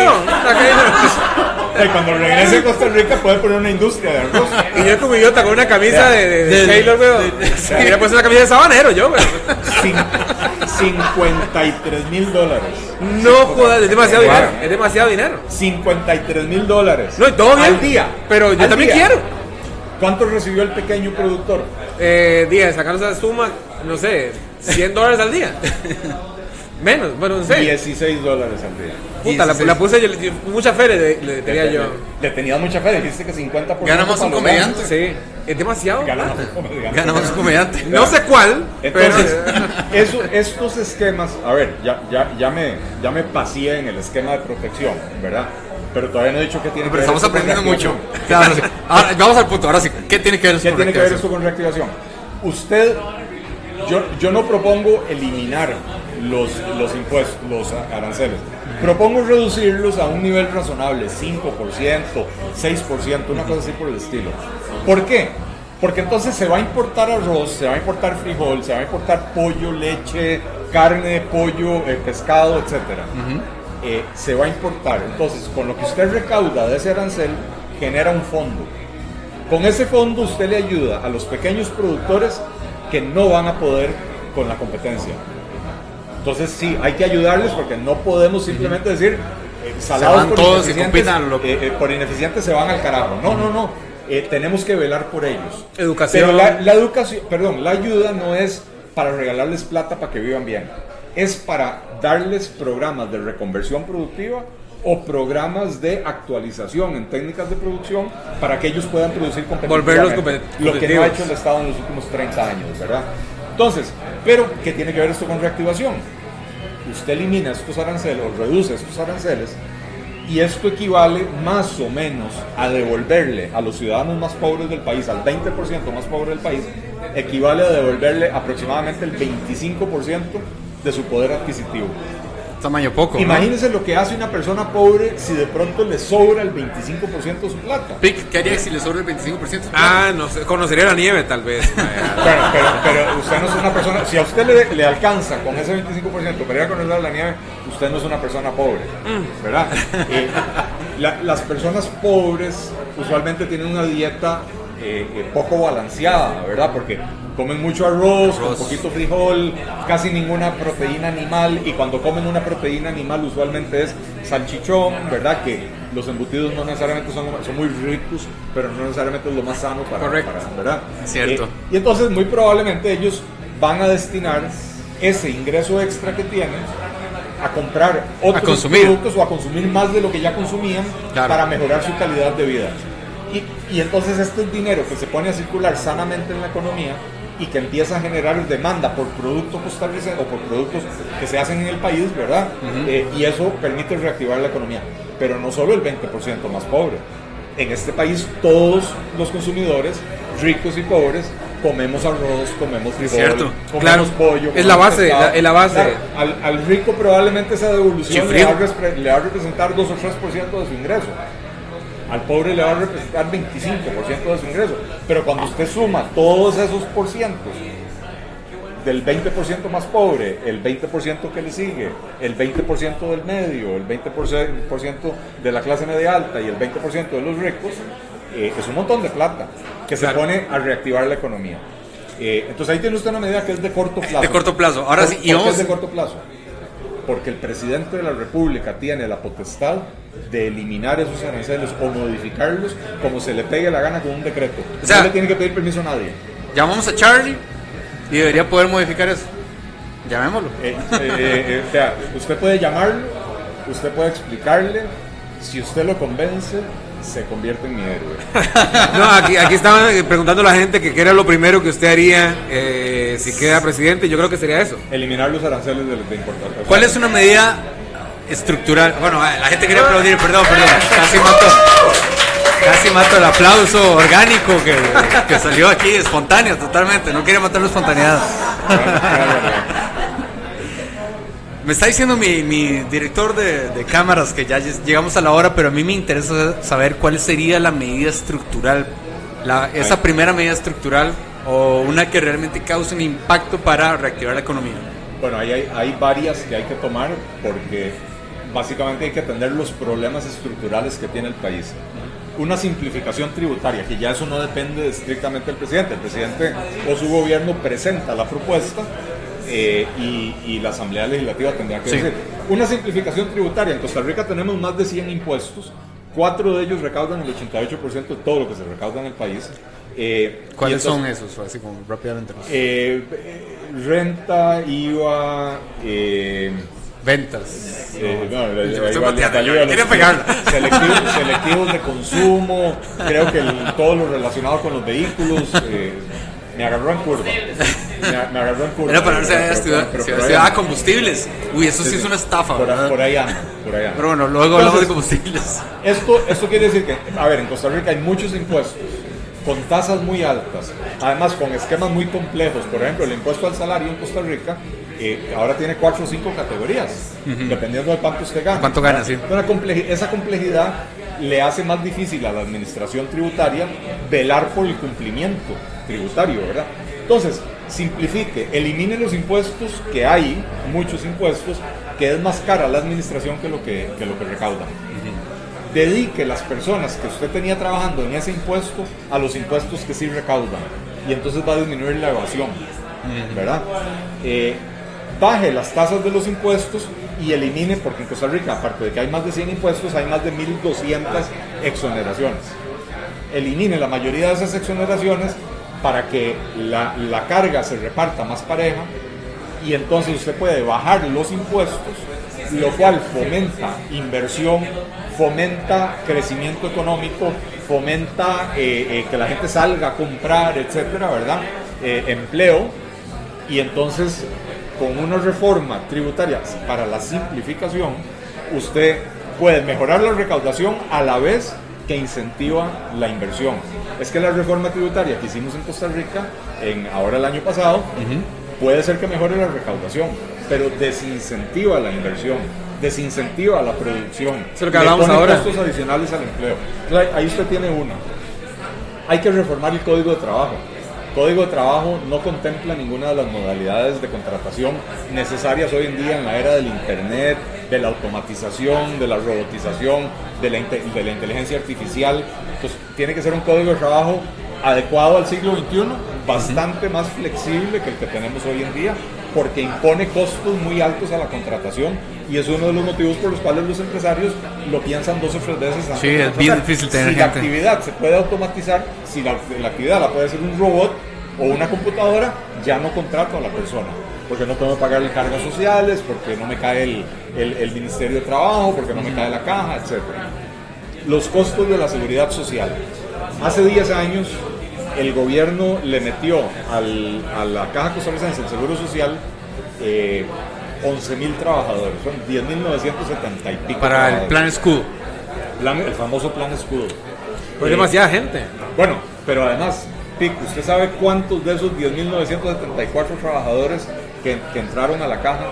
Y cuando regrese a Costa Rica puede poner una industria de arroz. Y yo como idiota con una camisa de, de, de De- Taylor, güey. sí. Hubiera puesto una camisa de sabanero yo, güey. Cin- 53 mil dólares. No jodas, es demasiado Wow. dinero. Es demasiado dinero. 53 mil dólares. No, y todo bien. Al día. Pero yo también día. quiero. ¿Cuánto recibió el pequeño productor? Eh, día, sacar esa suma, no sé, 100 dólares al día. Menos, bueno, no sé. 16 dólares al día. Puta, la, la puse, yo, yo- mucha fe le, le tenía Le- yo. Le tenías mucha fe, dijiste que 50%. Gana más para un comediante. Sí, es demasiado. Gana más un comediante. Ganamos un comediante. No sé cuál, Entonces, pero. eso, estos esquemas, a ver, ya, ya, ya, me, ya me paseé en el esquema de protección, ¿verdad? Pero todavía no he dicho qué tiene Pero que ver estamos aprendiendo mucho. Claro. Ahora, vamos al punto. Ahora sí, ¿qué tiene que ver eso ¿Qué con tiene que ver esto con reactivación? Usted, yo, yo no propongo eliminar los, los impuestos, los aranceles. Propongo reducirlos a un nivel razonable, 5%, 6%, una cosa así por el estilo. ¿Por qué? Porque entonces se va a importar arroz, se va a importar frijol, se va a importar pollo, leche, carne, pollo, eh, pescado, etcétera. Eh, se va a importar. Entonces, con lo que usted recauda de ese arancel, genera un fondo. Con ese fondo usted le ayuda a los pequeños productores que no van a poder con la competencia. Entonces sí, hay que ayudarles porque no podemos simplemente decir eh, salados van por todos ineficientes, loco. eh, eh, por ineficientes se van al carajo. No, no, no. Eh, tenemos que velar por ellos. Educación. Pero la, la educación, perdón, la ayuda no es para regalarles plata para que vivan bien. Es para darles programas de reconversión productiva o programas de actualización en técnicas de producción para que ellos puedan producir Volverlos competitivamente. compet- Lo que no ha hecho el Estado en los últimos 30 años, ¿verdad? Entonces, pero ¿qué tiene que ver esto con reactivación? Usted elimina estos aranceles o reduce estos aranceles y esto equivale más o menos a devolverle a los ciudadanos más pobres del país, al 20% más pobre del país, equivale a devolverle aproximadamente el 25% de su poder adquisitivo. Tamaño poco. ¿no? Imagínense lo que hace una persona pobre si de pronto le sobra el 25% de su plata. Pic, ¿Qué haría si le sobra el 25%? Ah, no sé, conocería la nieve tal vez. Pero, pero, pero usted no es una persona, si a usted le, le alcanza con ese 25% para ir a conocer la nieve, usted no es una persona pobre, ¿verdad? Eh, la- las personas pobres usualmente tienen una dieta eh, eh, poco balanceada, ¿verdad? Porque comen mucho arroz, con Arroz. poquito frijol, casi ninguna proteína animal y cuando comen una proteína animal usualmente es salchichón, ¿verdad? Que los embutidos no necesariamente son, son muy ricos, pero no necesariamente es lo más sano para, Correcto. para- ¿verdad? Cierto. Eh, y entonces muy probablemente ellos van a destinar ese ingreso extra que tienen a comprar otros productos o a consumir más de lo que ya consumían Claro. para mejorar su calidad de vida. Y, y entonces este es dinero que se pone a circular sanamente en la economía y que empieza a generar demanda por productos costarricenses o por productos que se hacen en el país, ¿verdad? Eh, y eso permite reactivar la economía. Pero no solo el 20% más pobre. En este país todos los consumidores, ricos y pobres, comemos arroz, comemos frijol, Cierto, comemos claro. pollo. Es la base, la- es la base. Claro, al, al rico probablemente esa devolución le va, a le va a representar 2 o 3% de su ingreso. Al pobre le va a representar 25% de su ingreso. Pero cuando usted suma todos esos por cientos, del 20% más pobre, el 20% que le sigue, el 20% del medio, el 20% de la clase media alta y el 20% de los ricos, eh, es un montón de plata que se pone a reactivar la economía. Eh, entonces ahí tiene usted una medida que es de corto plazo. De corto plazo. Ahora ¿Por- sí, y vamos- es de corto plazo? Porque el presidente de la República tiene la potestad de eliminar esos aranceles o modificarlos como se le pegue la gana con un decreto. O sea- no le tiene que pedir permiso a nadie. Llamamos a Charlie y debería poder modificar eso. Llamémoslo. Eh, eh, eh, o sea, usted puede llamarlo, usted puede explicarle, si usted lo convence, se convierte en mi héroe. No, aquí, aquí estaban eh, preguntando a la gente que qué era lo primero que usted haría eh, si queda presidente. Yo creo que sería eso. Eliminar los aranceles de, de importación. ¿Cuál es una medida estructural? Bueno, la gente quería aplaudir, perdón, perdón. Casi mato, casi mato el aplauso orgánico que, que salió aquí, espontáneo, totalmente. No quería matar la espontaneidad. Me está diciendo mi, mi director de, de cámaras que ya lleg- llegamos a la hora, pero a mí me interesa saber cuál sería la medida estructural, la, esa primera medida estructural o una que realmente cause un impacto para reactivar la economía. Bueno, ahí hay, hay varias que hay que tomar porque básicamente hay que atender los problemas estructurales que tiene el país. Una simplificación tributaria, que ya eso no depende estrictamente del presidente. El presidente o su gobierno presenta la propuesta eh, y, y la Asamblea Legislativa tendría que Sí. decir. Una simplificación tributaria. En Costa Rica tenemos más de 100 impuestos. Cuatro de ellos recaudan el 88% de todo lo que se recauda en el país. Eh, ¿Cuáles entonces- son esos? Así como rápidamente. eh, renta, IVA, Ventas. eh, no, Yo estoy pateando, yo los. Selectivos, selectivos de consumo, creo que el- todo lo relacionado con los vehículos. eh, me agarró en curva. Me, me agarró en curva. Era para ver si Pero- había pero- ahí estudiado anda. combustibles. Uy, eso sí, es una estafa, Por, por ahí anda, por ahí anda. Pero bueno, luego hablamos de Entonces, combustibles. Esto, esto quiere decir que, a ver, en Costa Rica hay muchos impuestos con tasas muy altas, además con esquemas muy complejos. Por ejemplo, el impuesto al salario en Costa Rica eh, ahora tiene cuatro o cinco categorías, dependiendo de cuánto usted gana. ¿Cuánto gana, sí? Esa complejidad le hace más difícil a la administración tributaria velar por el cumplimiento tributario, ¿verdad? Entonces, simplifique, elimine los impuestos que hay, muchos impuestos, que es más cara la administración que lo que, que lo que recauda dedique las personas que usted tenía trabajando en ese impuesto a los impuestos que sí recaudan. Y entonces va a disminuir la evasión, ¿verdad? Eh, baje las tasas de los impuestos y elimine, porque en Costa Rica, aparte de que hay más de 100 impuestos, hay más de 1.200 exoneraciones. Elimine la mayoría de esas exoneraciones para que la, la carga se reparta más pareja y entonces usted puede bajar los impuestos, lo cual fomenta inversión, fomenta crecimiento económico, fomenta eh, eh, que la gente salga a comprar, etcétera, ¿verdad? Eh, empleo, y entonces con una reforma tributaria para la simplificación, usted puede mejorar la recaudación a la vez que incentiva la inversión. Es que la reforma tributaria que hicimos en Costa Rica, en, ahora el año pasado, puede ser que mejore la recaudación, pero desincentiva la inversión, desincentiva la producción. es lo que hablamos ahora. costos adicionales al empleo. Entonces, ahí usted tiene una. Hay que reformar el código de trabajo. El código de trabajo no contempla ninguna de las modalidades de contratación necesarias hoy en día en la era del Internet, de la automatización, de la robotización, de la, de la inteligencia artificial. Entonces, tiene que ser un código de trabajo adecuado al siglo XXI, bastante más flexible que el que tenemos hoy en día, porque impone costos muy altos a la contratación y es uno de los motivos por los cuales los empresarios lo piensan dos o tres veces antes Sí, es bien difícil tener si la actividad se puede automatizar, si la, la actividad la puede hacer un robot o una computadora, ya no contrato a la persona. Porque no tengo que pagarle cargas sociales, porque no me cae el, el- el Ministerio de Trabajo, porque no me cae la caja, etc. Los costos de la seguridad social. Hace 10 años el gobierno le metió al- a la Caja Costarricense del Seguro Social eh, 11 mil trabajadores, son 10.970 y pico. Para el plan escudo. Plan- el famoso plan escudo. Pues Eh, demasiada gente. bueno, pero además, Pic, ¿usted sabe cuántos de esos 10.974 trabajadores que, que entraron a la caja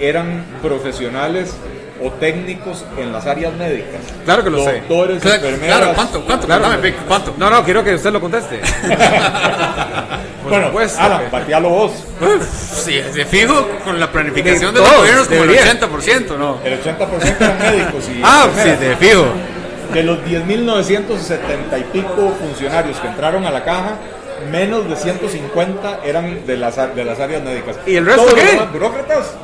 eran profesionales o técnicos en las áreas médicas? Claro que lo sé. Doctores, Claro, enfermeras. claro, ¿cuánto? ¿Cuánto? Claro. Dame, ¿cuánto? No, no, quiero que usted lo conteste. Por Bueno, supuesto. Alan, patealo vos. Sí, de fijo con la planificación De de los todos, gobiernos como el debería. 80%, ¿no? El 80% eran médicos y Ah, sí, de fijo. De los 10.970 y pico funcionarios que entraron a la caja, menos de 150 eran de las, de las áreas médicas. ¿Y el resto Todos los qué? demás, burócratas.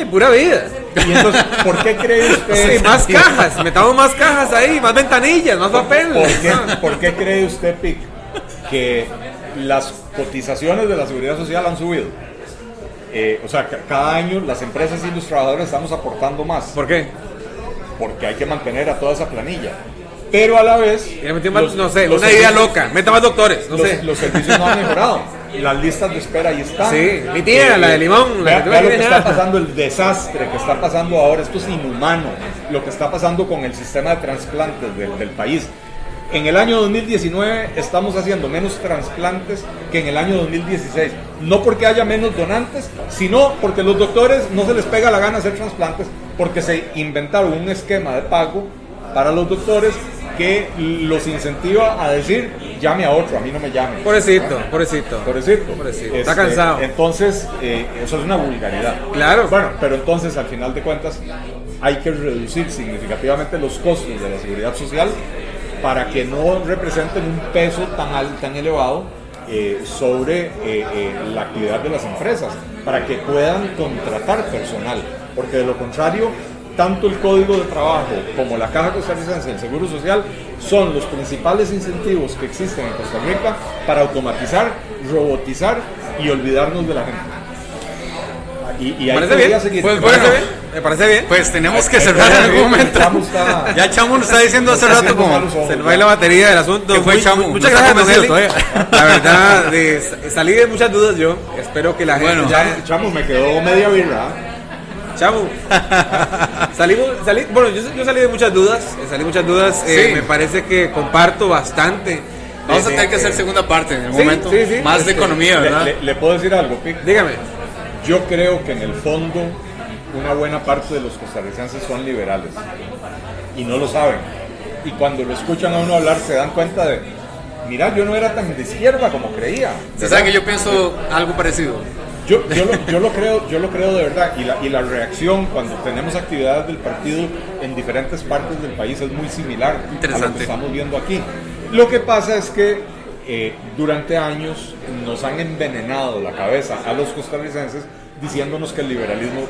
Y pura vida. Y entonces, ¿por qué cree usted? Sí, más cajas, metamos más cajas ahí, más ventanillas, más papel. ¿Por qué, por qué cree usted, Pic, que las cotizaciones de la seguridad social han subido? Eh, o sea, ca- cada año las empresas y los trabajadores estamos aportando más ¿Por qué? porque hay que mantener a toda esa planilla. Pero a la vez, los- no sé, los una idea loca. Meta más doctores, no los, sé. los servicios no han mejorado. Las listas de espera ahí están. Sí, mi tía, la de limón, la vea- que vea lo que está pasando, el desastre que está pasando ahora. Esto es inhumano. Lo que está pasando con el sistema de trasplantes del, del país. En el año 2019 estamos haciendo menos trasplantes que en el año 2016. No porque haya menos donantes, sino porque los doctores no se les pega la gana hacer trasplantes porque se inventaron un esquema de pago para los doctores que los incentiva a decir llame a otro, a mí no me llame. Pobrecito, pobrecito. Pobrecito. Pobrecito. Este, Está cansado. Entonces, eh, eso es una vulgaridad. Claro. Bueno, pero entonces, al final de cuentas, hay que reducir significativamente los costos de la seguridad social para que no representen un peso tan alto, tan elevado eh, sobre eh, la actividad de las empresas, para que puedan contratar personal, porque de lo contrario, tanto el Código de Trabajo como la Caja Costarricense del Seguro Social son los principales incentivos que existen en Costa Rica para automatizar, robotizar y olvidarnos de la gente. Y, y ¿Me ahí parece bien? seguir. Pues, Bueno. ¿Me parece bien? ¿Me parece bien? Pues tenemos que Hay- hay cerrar en ver, algún el momento. Está- Ya Chamo nos está diciendo hace rato como... ojos. Se nos va la batería del asunto. ¿Qué fue, Muy- chamo? Muchas No gracias, don. La verdad, de, salí de muchas dudas yo. Espero que la gente Bueno. ya... Chamo, me quedó media birra. Chamo. Salimos, salí, bueno, yo, yo salí de muchas dudas. eh, Salí de muchas dudas. eh, Sí. me parece que comparto bastante. Vamos a Eh, tener que eh, hacer segunda parte en el sí, momento. sí, sí. Más de Este, economía, Le, ¿verdad? le- le puedo decir algo, Pic. Dígame. Yo creo que en el fondo una buena parte de los costarricenses son liberales y no lo saben. Y cuando lo escuchan a uno hablar se dan cuenta de, mira, yo no era tan de izquierda como creía. Se sabe que yo pienso algo parecido. Yo, yo, lo, yo lo creo, yo lo creo de verdad y la, y la reacción cuando tenemos actividades del partido en diferentes partes del país es muy similar a lo que estamos viendo aquí. Lo que pasa es que eh, durante años nos han envenenado la cabeza a los costarricenses diciéndonos que el liberalismo,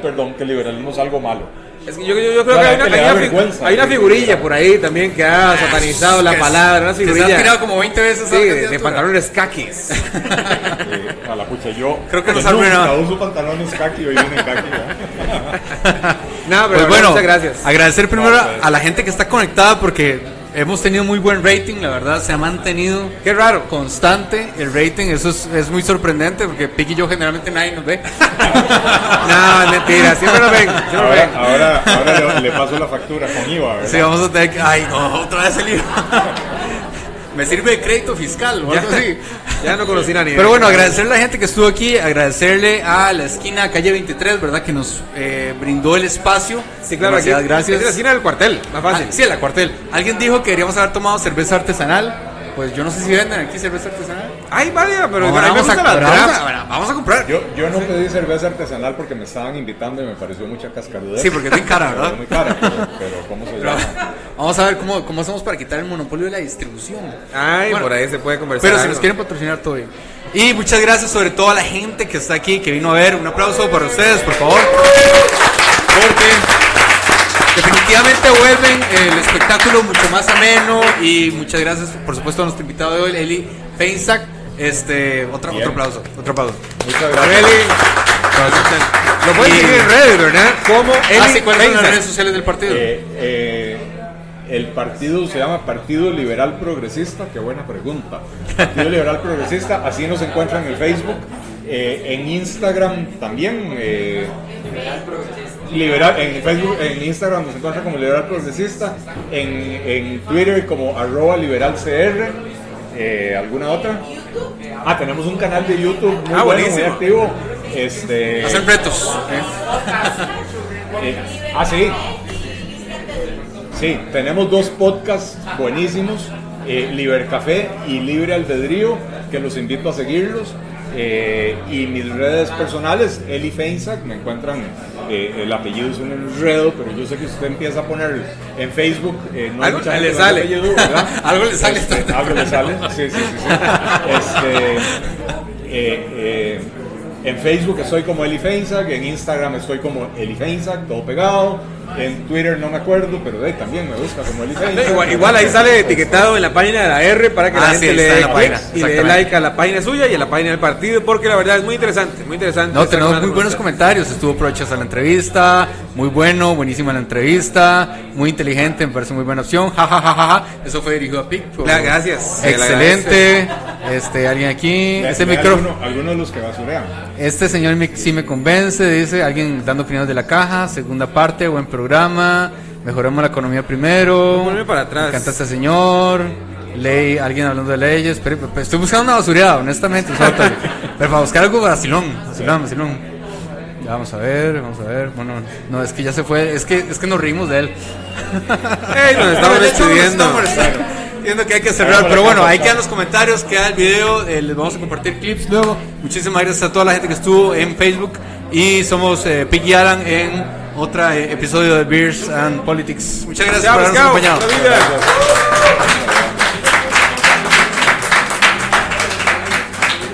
perdón, que el liberalismo es algo malo. Es que yo, yo- yo creo que hay una, hay da una fi- vergüenza. hay una figurilla por ahí también que ha satanizado la palabra. Una que se ha figurilla. tirado como 20 veces Sí, de, pantalones kakis. Eh, a la pucha, yo Creo que nos arruinado. uso pantalones kaki, hoy viene kaki. ¿verdad? No, pero Pues bueno, bueno, muchas gracias. agradecer primero No, pues. a la gente que está conectada porque hemos tenido muy buen rating, la verdad, se ha mantenido Qué raro. constante el rating, eso es, es muy sorprendente porque Piqui y yo generalmente nadie nos ve. No, es mentira. Siempre nos ven. Siempre ven. Ahora, ahora, ahora le, le paso la factura con IVA, ¿verdad? Sí, vamos a tener que... Ay, no, otra vez el IVA. Me sirve de crédito fiscal o algo así. Ya no conocí a nadie. Pero bueno, agradecerle a la gente que estuvo aquí, agradecerle a la esquina calle 23, ¿verdad? Que nos eh, brindó el espacio. Sí, claro, aquí. Gracias. Es la esquina del cuartel. Más fácil. Ah, sí, la cuartel. Alguien dijo que deberíamos haber tomado cerveza artesanal. Pues yo no sé si venden aquí cerveza artesanal. Hay varias, pero vamos, a, ahora vamos, a, ahora vamos a comprar. Yo, yo no pedí cerveza artesanal porque me estaban invitando y me pareció mucha cascarudez. Sí, porque es muy cara, ¿verdad? muy cara, pero, pero ¿cómo se llama? Vamos a ver cómo, cómo hacemos para quitar el monopolio de la distribución. Ay, Bueno, por ahí se puede conversar. Pero si algo. nos quieren patrocinar todo bien. Y muchas gracias sobre todo a la gente que está aquí, que vino a ver. Un aplauso para ustedes, por favor. Porque definitivamente vuelven el espectáculo mucho más ameno. Y muchas gracias, por supuesto, a nuestro invitado de hoy, Eli Feinsack. Este, otro, Bien. otro aplauso, otro aplauso. Muchas Eli, gracias. Lo pueden seguir en redes, ¿verdad? Como Eli Ah, sí, ¿cuáles son las redes sociales del partido? Eh, eh, el partido se llama Partido Liberal Progresista, qué buena pregunta. Partido Liberal Progresista, así nos encuentran en el Facebook, eh, en Instagram también. eh, Liberal, en Facebook, en Instagram nos encuentran como Liberal Progresista, en, en Twitter como arroba liberalcr, eh, ¿alguna otra? Ah, tenemos un canal de YouTube muy Ah, bueno, muy activo. Este, Hacen retos. eh, ah, sí. Sí, tenemos dos podcasts buenísimos, eh, Liber Café y Libre Albedrío, que los invito a seguirlos. Eh, y mis redes personales, Eli Feinsack, me encuentran, eh, el apellido es un enredo, pero yo sé que usted empieza a poner en Facebook, eh, no hay Algo mucha le sale. apellido. Algo le sale. Este, algo le sale, sí, sí, sí. sí. Este, eh, en Facebook estoy como Eli Feinsack, en Instagram estoy como Eli Feinsack, todo pegado. En Twitter no me acuerdo, pero de ahí también me busca como Eli No, Feinsack. Igual, igual ahí sale etiquetado en la página de la R para que la Ah, gente sí, le dé página, y le dé like a la página suya y a la página del partido porque la verdad es muy interesante, muy interesante. No, tenemos muy buenos comentarios. Estuvo provechosa la entrevista, muy bueno, buenísima la entrevista, muy inteligente, me parece muy buena opción. Ja, ja, ja, ja, ja. Eso fue dirigido a Pic. gracias. Le Excelente. Este, alguien aquí. Ve- Este micrófono. alguno- Algunos de los que basurean. Este señor me- sí me convence, dice alguien dando opiniones de la caja, segunda parte, buen programa, mejoremos la economía primero. Ponme para atrás. Me encanta este señor. Ley, alguien hablando de leyes. Pero, pero estoy buscando una basureada, honestamente. pero para buscar algo vacilón, vacilón, vacilón. Ya, vamos a ver, vamos a ver. Bueno, no, es que ya se fue. Es que, es que nos reímos de él. Ey, nos estamos despidiendo. Viendo que hay que cerrar, pero bueno, ahí quedan los comentarios, queda el video, eh, les vamos a compartir clips luego. Muchísimas gracias a toda la gente que estuvo en Facebook y somos eh, Piggy Alan en otro eh, episodio de Beers and Politics. Muchas gracias, gracias por habernos acompañado.